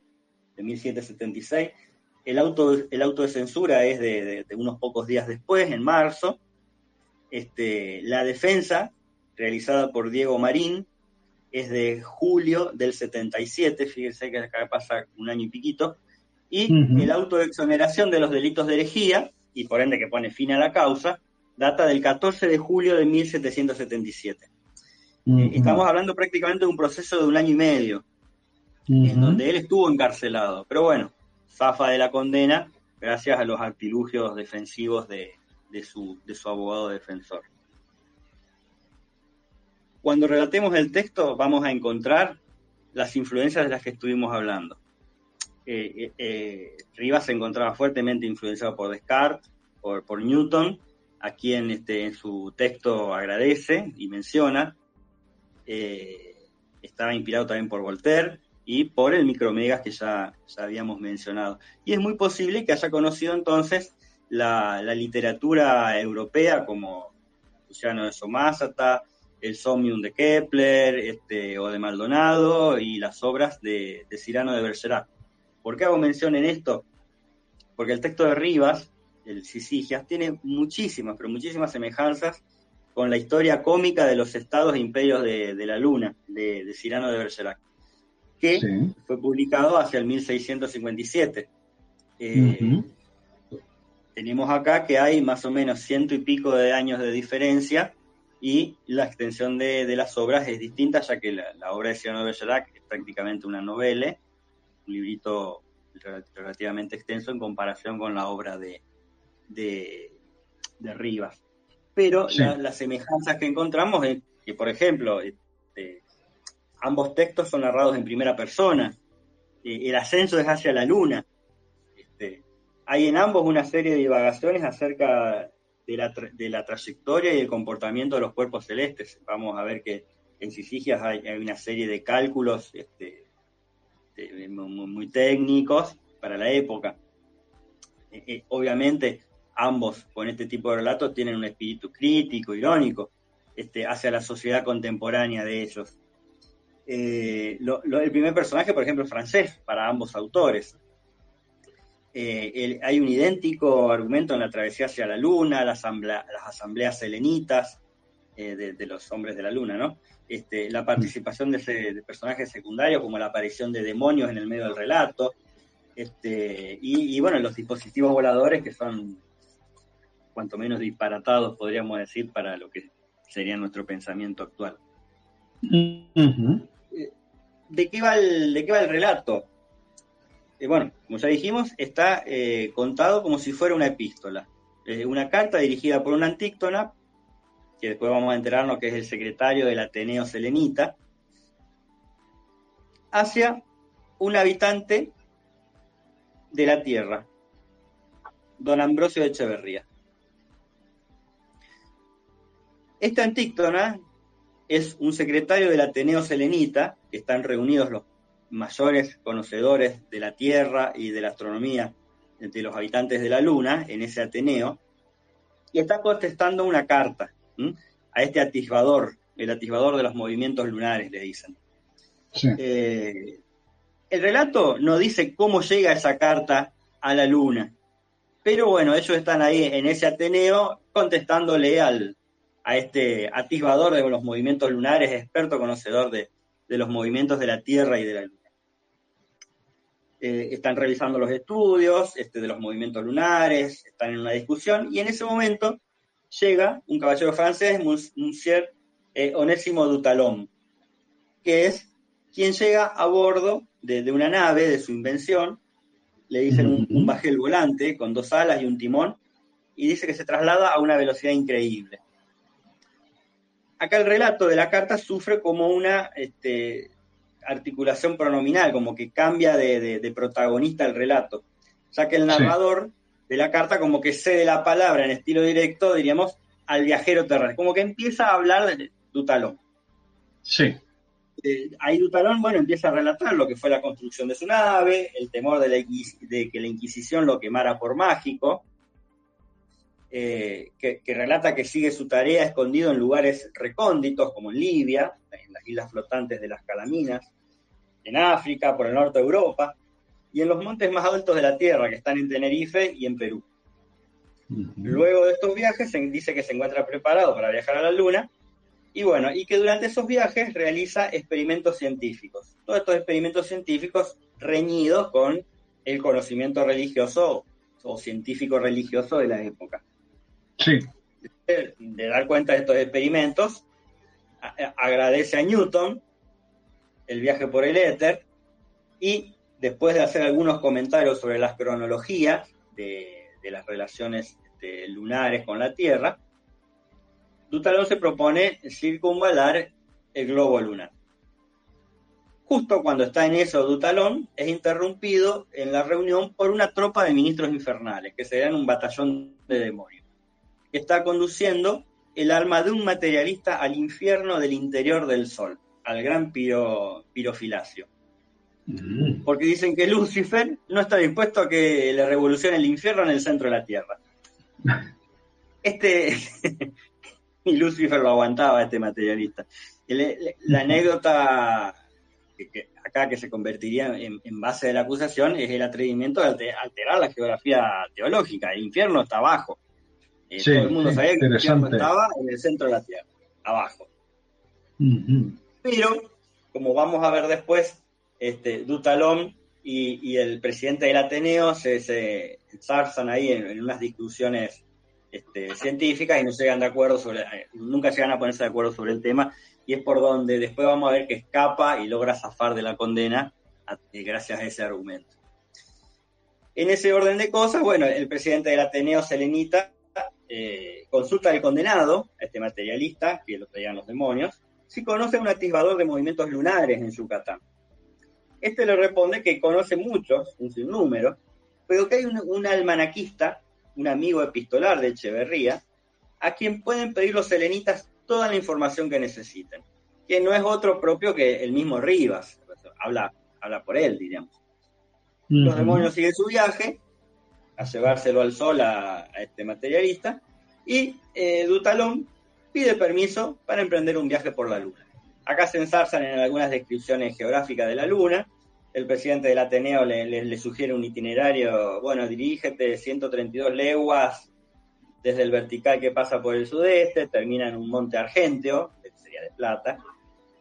de 1776. El auto, el auto de censura es de, unos pocos días después, en marzo. Este, la defensa realizada por Diego Marín, es de julio del 77, fíjense que acá pasa un año y piquito, y el auto de exoneración de los delitos de herejía, y por ende que pone fin a la causa, data del 14 de julio de 1777. Eh, estamos hablando prácticamente de un proceso de un año y medio, en donde él estuvo encarcelado, pero bueno, zafa de la condena gracias a los artilugios defensivos de, su, de su abogado defensor. Cuando relatemos el texto vamos a encontrar las influencias de las que estuvimos hablando. Eh, eh, eh, Rivas se encontraba fuertemente influenciado por Descartes, por, Newton, a quien este, en su texto agradece y menciona. estaba inspirado también por Voltaire y por el Micromegas que ya, habíamos mencionado. Y es muy posible que haya conocido entonces la, literatura europea como Luciano de Somásata, el Somnium de Kepler este, o de Maldonado y las obras de, de Cirano de Bergerac. ¿Por qué hago mención en esto? Porque el texto de Rivas, el Sisigias, tiene muchísimas, pero muchísimas semejanzas con la historia cómica de los estados e imperios de, la luna, de, Cirano de Bergerac, que fue publicado hacia el 1657. Eh, tenemos acá que hay más o menos ciento y pico de años de diferencia y la extensión de, las obras es distinta, ya que la, obra de Cyrano de Bergerac es prácticamente una novela, un librito relativamente extenso en comparación con la obra de, de, Rivas. Pero las semejanzas que encontramos que por ejemplo, este, ambos textos son narrados en primera persona, el ascenso es hacia la luna. Este, hay en ambos una serie de divagaciones acerca de la, de la, trayectoria y el comportamiento de los cuerpos celestes. Vamos a ver que en Sisigias hay, una serie de cálculos este, muy, técnicos para la época. Eh, eh, obviamente, ambos con este tipo de relatos tienen un espíritu crítico, irónico, este, hacia la sociedad contemporánea de ellos. Eh, el primer personaje, por ejemplo, es francés para ambos autores. Hay un idéntico argumento en la travesía hacia la luna, las asambleas selenitas de, los hombres de la luna, ¿no? Este, la participación de, personajes secundarios, como la aparición de demonios en el medio del relato, este, y, bueno, los dispositivos voladores que son cuanto menos disparatados, podríamos decir, para lo que sería nuestro pensamiento actual. Eh, ¿De qué va el, de qué va el relato? Bueno, como ya dijimos, está eh, contado como si fuera una epístola. una carta dirigida por un antíctona que después vamos a enterarnos que es el secretario del Ateneo Selenita, hacia un habitante de la tierra, don Ambrosio de Echeverría. Esta antíctona es un secretario del Ateneo Selenita, que están reunidos los mayores conocedores de la Tierra y de la astronomía de los habitantes de la Luna en ese Ateneo, y está contestando una carta a este atisbador, el atisbador de los movimientos lunares, le dicen. Eh, el relato no dice cómo llega esa carta a la luna, pero bueno, ellos están ahí en ese Ateneo contestándole al, a este atisbador de los movimientos lunares, experto conocedor de, los movimientos de la Tierra y de la Luna. Eh, están realizando los estudios este, de los movimientos lunares, están en una discusión, y en ese momento llega un caballero francés, Monsieur eh, Onésimo Dutalón, que es quien llega a bordo de, una nave de su invención, le dicen un, bajel volante con dos alas y un timón, y dice que se traslada a una velocidad increíble. Acá el relato de la carta sufre como una este, articulación pronominal, como que cambia de, de, protagonista el relato, ya que el narrador de la carta como que cede la palabra en estilo directo, diríamos, al viajero terrestre, como que empieza a hablar de Dutalón. Sí. Eh, ahí Dutalón, bueno, empieza a relatar lo que fue la construcción de su nave, el temor de, que la Inquisición lo quemara por mágico, eh, que, que, relata que sigue su tarea escondido en lugares recónditos, como en Libia, en las islas flotantes de las Calaminas, en África, por el norte de Europa, y en los montes más altos de la Tierra, que están en Tenerife y en Perú. Luego de estos viajes se dice que se encuentra preparado para viajar a la Luna y bueno, y que durante esos viajes realiza experimentos científicos. Todos estos experimentos científicos reñidos con el conocimiento religioso o científico religioso de la época. Sí. De, dar cuenta de estos experimentos, agradece a Newton el viaje por el éter y después de hacer algunos comentarios sobre las cronologías de, las relaciones este, lunares con la Tierra, Dutalón se propone circunvalar el globo lunar. Justo cuando está en eso Dutalón, es interrumpido en la reunión por una tropa de ministros infernales, que serían un batallón de demonios, que está conduciendo el alma de un materialista al infierno del interior del Sol, al gran piro, pirofilacio. Mm. Porque dicen que Lucifer no está dispuesto a que le revolucione el infierno en el centro de la Tierra. [LAUGHS] Este, [LAUGHS] y Lucifer lo aguantaba, este materialista. La anécdota que, acá que se convertiría en, base de la acusación es el atrevimiento de alterar la geografía teológica. El infierno está abajo. Eh, todo el mundo sabía que el infierno estaba en el centro de la Tierra, abajo. Pero, como vamos a ver después, este, Dutalón y, el presidente del Ateneo se, se ahí en, unas discusiones este, científicas y no llegan de acuerdo nunca llegan a ponerse de acuerdo sobre el tema, y es por donde después vamos a ver que escapa y logra zafar de la condena eh, gracias a ese argumento. En ese orden de cosas, bueno, el presidente del Ateneo Selenita eh, consulta al condenado, a este materialista, que lo traían los demonios, si conoce un atisbador de movimientos lunares en Yucatán. Este le responde que conoce muchos, un sinnúmero, pero que hay un, almanaquista, un amigo epistolar de Echeverría, a quien pueden pedir los selenitas toda la información que necesiten, que no es otro propio que el mismo Rivas, habla, habla por él, diríamos. Los demonios siguen su viaje, a llevárselo al sol a, este materialista, y eh, Dutalón pide permiso para emprender un viaje por la Luna. Acá se ensarzan en algunas descripciones geográficas de la Luna. El presidente del Ateneo le, sugiere un itinerario, bueno, dirígete 132 leguas desde el vertical que pasa por el sudeste, termina en un monte argenteo, que sería de plata,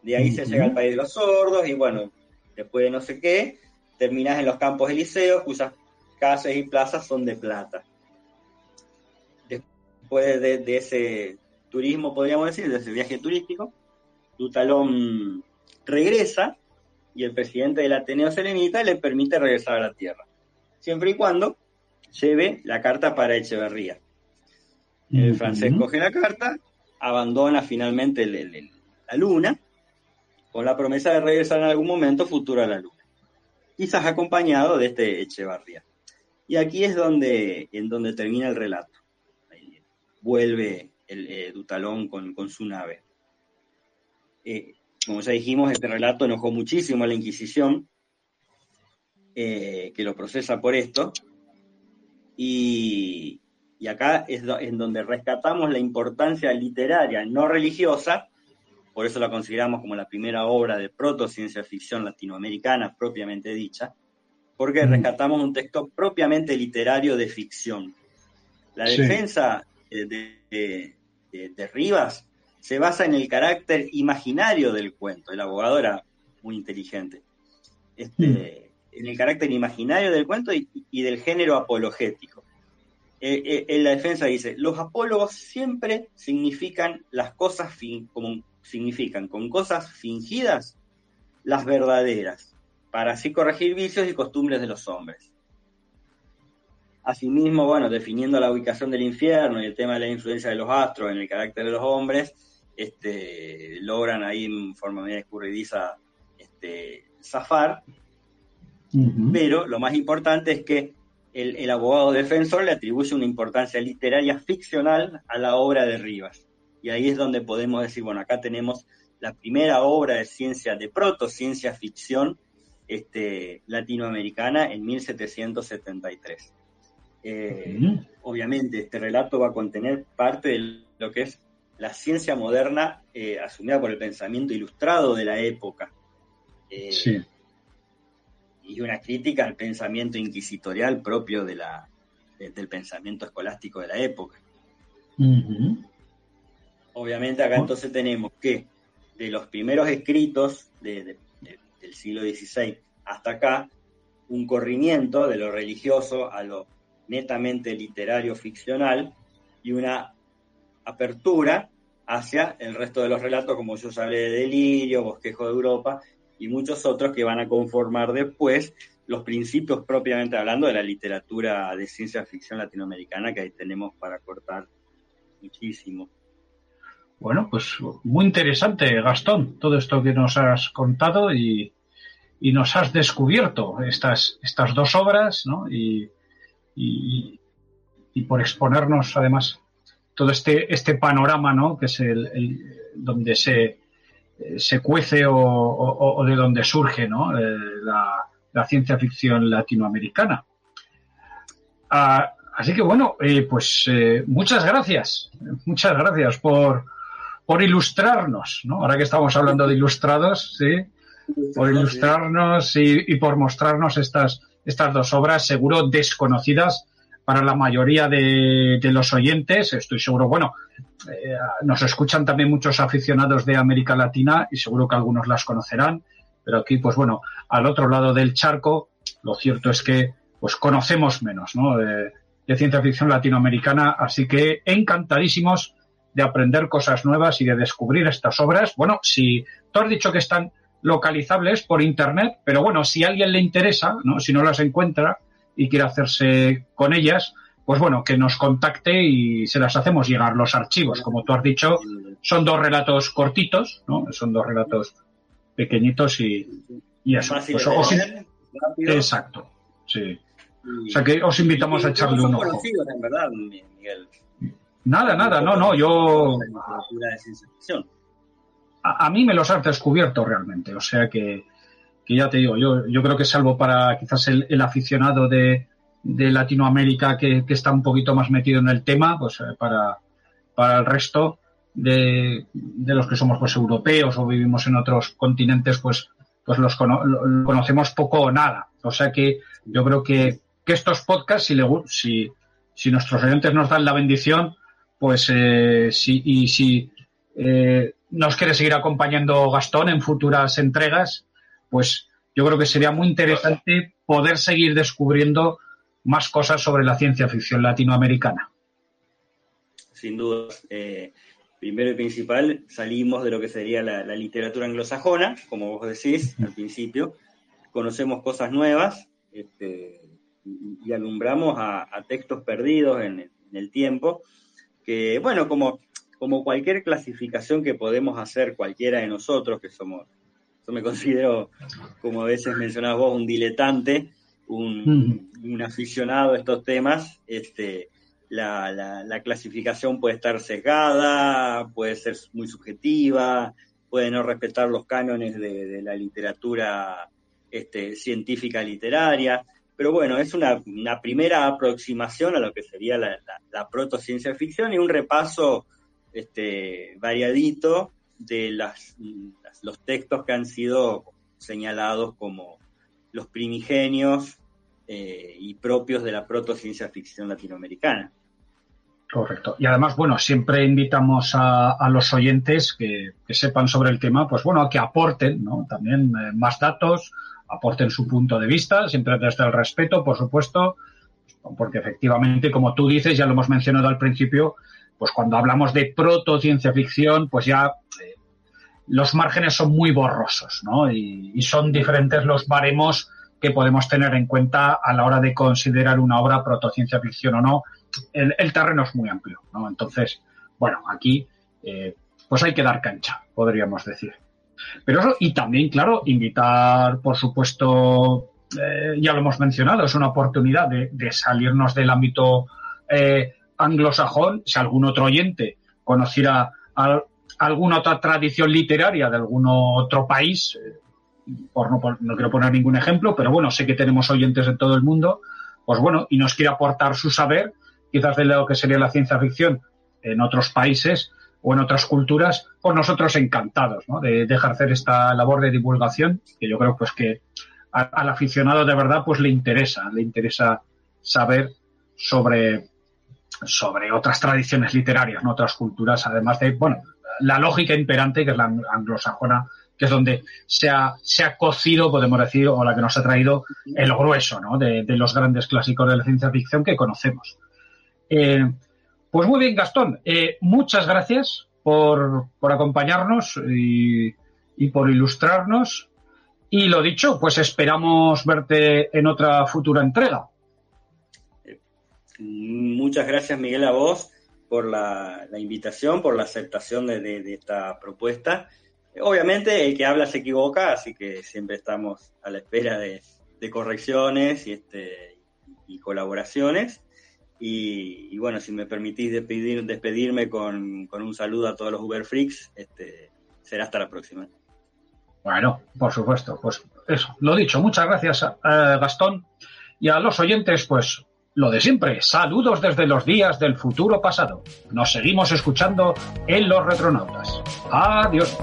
de ahí se llega al país de los sordos y bueno, después de no sé qué, terminas en los campos elíseos cuyas calles y plazas son de plata. Después de, ese turismo, podríamos decir, de ese viaje turístico, Dutalón regresa y el presidente del Ateneo Selenita le permite regresar a la Tierra, siempre y cuando lleve la carta para Echeverría. El francés coge la carta, abandona finalmente la Luna, con la promesa de regresar en algún momento futuro a la Luna, quizás acompañado de este Echeverría. Y aquí es donde, en donde termina el relato. vuelve el eh, Dutalón con, su nave. Eh, como ya dijimos, este relato enojó muchísimo a la Inquisición, eh, que lo procesa por esto. Y, acá es en donde rescatamos la importancia literaria, no religiosa, por eso la consideramos como la primera obra de proto-ciencia ficción latinoamericana propiamente dicha, porque rescatamos un texto propiamente literario de ficción. La defensa de, Rivas se basa en el carácter imaginario del cuento. El abogado era muy inteligente. Este, en el carácter imaginario del cuento y, del género apologético. Eh, eh, en la defensa dice, los apólogos siempre significan las cosas como significan con cosas fingidas las verdaderas para así corregir vicios y costumbres de los hombres. Asimismo, bueno, definiendo la ubicación del infierno y el tema de la influencia de los astros en el carácter de los hombres, este, logran ahí en forma media escurridiza este, zafar. Pero lo más importante es que el, el, abogado defensor le atribuye una importancia literaria ficcional a la obra de Rivas. Y ahí es donde podemos decir, bueno, acá tenemos la primera obra de ciencia, de proto-ciencia ficción este, latinoamericana en 1773. Eh, obviamente, este relato va a contener parte de lo que es la ciencia moderna eh, asumida por el pensamiento ilustrado de la época. Eh, y una crítica al pensamiento inquisitorial propio de la, del pensamiento escolástico de la época. Obviamente acá entonces tenemos que de los primeros escritos de, del siglo XVI hasta acá, un corrimiento de lo religioso a lo netamente literario ficcional y una apertura hacia el resto de los relatos, como yo hablé de Delirio, Bosquejo de Europa y muchos otros que van a conformar después los principios propiamente hablando de la literatura de ciencia ficción latinoamericana que ahí tenemos para cortar muchísimo. Bueno, pues muy interesante, Gastón, todo esto que nos has contado y, y nos has descubierto estas, estas dos obras, ¿no? Y, por exponernos, además, todo este, este panorama, ¿no? Que es el, donde se, se cuece o, de donde surge, ¿no? Eh, la, la, ciencia ficción latinoamericana. Ah, así que bueno, eh, pues eh, muchas gracias, muchas gracias por, por ilustrarnos, ¿no? Ahora que estamos hablando de ilustrados, sí, por ilustrarnos y, por mostrarnos estas, estas dos obras, seguro desconocidas para la mayoría de, los oyentes. Estoy seguro, bueno, eh, nos escuchan también muchos aficionados de América Latina y seguro que algunos las conocerán. Pero aquí, pues bueno, al otro lado del charco, lo cierto es que pues conocemos menos, ¿no? De, de ciencia ficción latinoamericana, así que encantadísimos de aprender cosas nuevas y de descubrir estas obras. Bueno, si tú has dicho que están localizables por internet, pero bueno, si a alguien le interesa, ¿no? si no las encuentra y quiere hacerse con ellas, pues bueno, que nos contacte y se las hacemos llegar los archivos. Como tú has dicho, son dos relatos cortitos, ¿no? Son dos relatos pequeñitos y, y eso. Pues, exacto, sí. O sea que os invitamos a echarle un ojo. En verdad, Miguel. Nada, nada, no, no, yo... A, mí me los has descubierto realmente, o sea que, que ya te digo, yo, yo creo que salvo para quizás el, el aficionado de, de Latinoamérica que, que, está un poquito más metido en el tema, pues eh, para, para el resto de, de, los que somos pues europeos o vivimos en otros continentes, pues, pues los conocemos poco o nada. O sea que yo creo que, que estos podcasts, si, le, si, si nuestros oyentes nos dan la bendición, pues eh, si, y si eh, nos quiere seguir acompañando Gastón en futuras entregas, pues yo creo que sería muy interesante poder seguir descubriendo más cosas sobre la ciencia ficción latinoamericana. Sin duda. Eh, primero y principal, salimos de lo que sería la, la, literatura anglosajona, como vos decís al principio. Conocemos cosas nuevas este, y, y, alumbramos a, a textos perdidos en, en, el tiempo, que, bueno, como, como cualquier clasificación que podemos hacer cualquiera de nosotros, que somos, yo me considero, como a veces mencionabas vos, un diletante, un, un aficionado a estos temas, este, la, la, la, clasificación puede estar sesgada, puede ser muy subjetiva, puede no respetar los cánones de, de la literatura este, científica literaria. Pero bueno, es una, una, primera aproximación a lo que sería la, la, la protociencia ficción y un repaso este, variadito de las, los textos que han sido señalados como los primigenios eh, y propios de la protociencia ficción latinoamericana. Correcto. Y además, bueno, siempre invitamos a, los oyentes que, que, sepan sobre el tema, pues bueno, a que aporten ¿no? también eh, más datos, aporten su punto de vista, siempre desde el respeto, por supuesto, porque efectivamente, como tú dices, ya lo hemos mencionado al principio, pues cuando hablamos de protociencia ficción, pues ya eh, los márgenes son muy borrosos, ¿no? Y, son diferentes los baremos que podemos tener en cuenta a la hora de considerar una obra protociencia ficción o no. El, terreno es muy amplio, ¿no? Entonces, bueno, aquí eh, pues hay que dar cancha, podríamos decir. Pero eso, y también, claro, invitar, por supuesto, eh, ya lo hemos mencionado, es una oportunidad de, salirnos del ámbito anglosajón, si algún otro oyente conociera alguna otra tradición literaria de algún otro país, eh, por no, no quiero poner ningún ejemplo, pero bueno, sé que tenemos oyentes de todo el mundo, pues bueno, y nos quiere aportar su saber, quizás de lo que sería la ciencia ficción en otros países o en otras culturas, pues nosotros encantados ¿no? de, ejercer esta labor de divulgación, que yo creo pues que al aficionado de verdad pues le interesa, le interesa saber sobre, sobre otras tradiciones literarias, ¿no? otras culturas, además de, bueno, la lógica imperante, que es la anglosajona, que es donde se ha, se ha cocido, podemos decir, o la que nos ha traído el grueso ¿no? de, los grandes clásicos de la ciencia ficción que conocemos. Eh, pues muy bien, Gastón, eh, muchas gracias por, por acompañarnos y, por ilustrarnos. Y lo dicho, pues esperamos verte en otra futura entrega. Muchas gracias, Miguel, a vos por la, invitación, por la aceptación de, esta propuesta. Obviamente el que habla se equivoca, así que siempre estamos a la espera de, correcciones y, este, y colaboraciones. Y, bueno, si me permitís despedir, despedirme con, con, un saludo a todos los Uber Freaks, este, será hasta la próxima. Bueno, por supuesto, pues eso, lo dicho, muchas gracias a Gastón y a los oyentes, pues lo de siempre, saludos desde los días del futuro pasado. Nos seguimos escuchando en Los Retronautas. Adiós.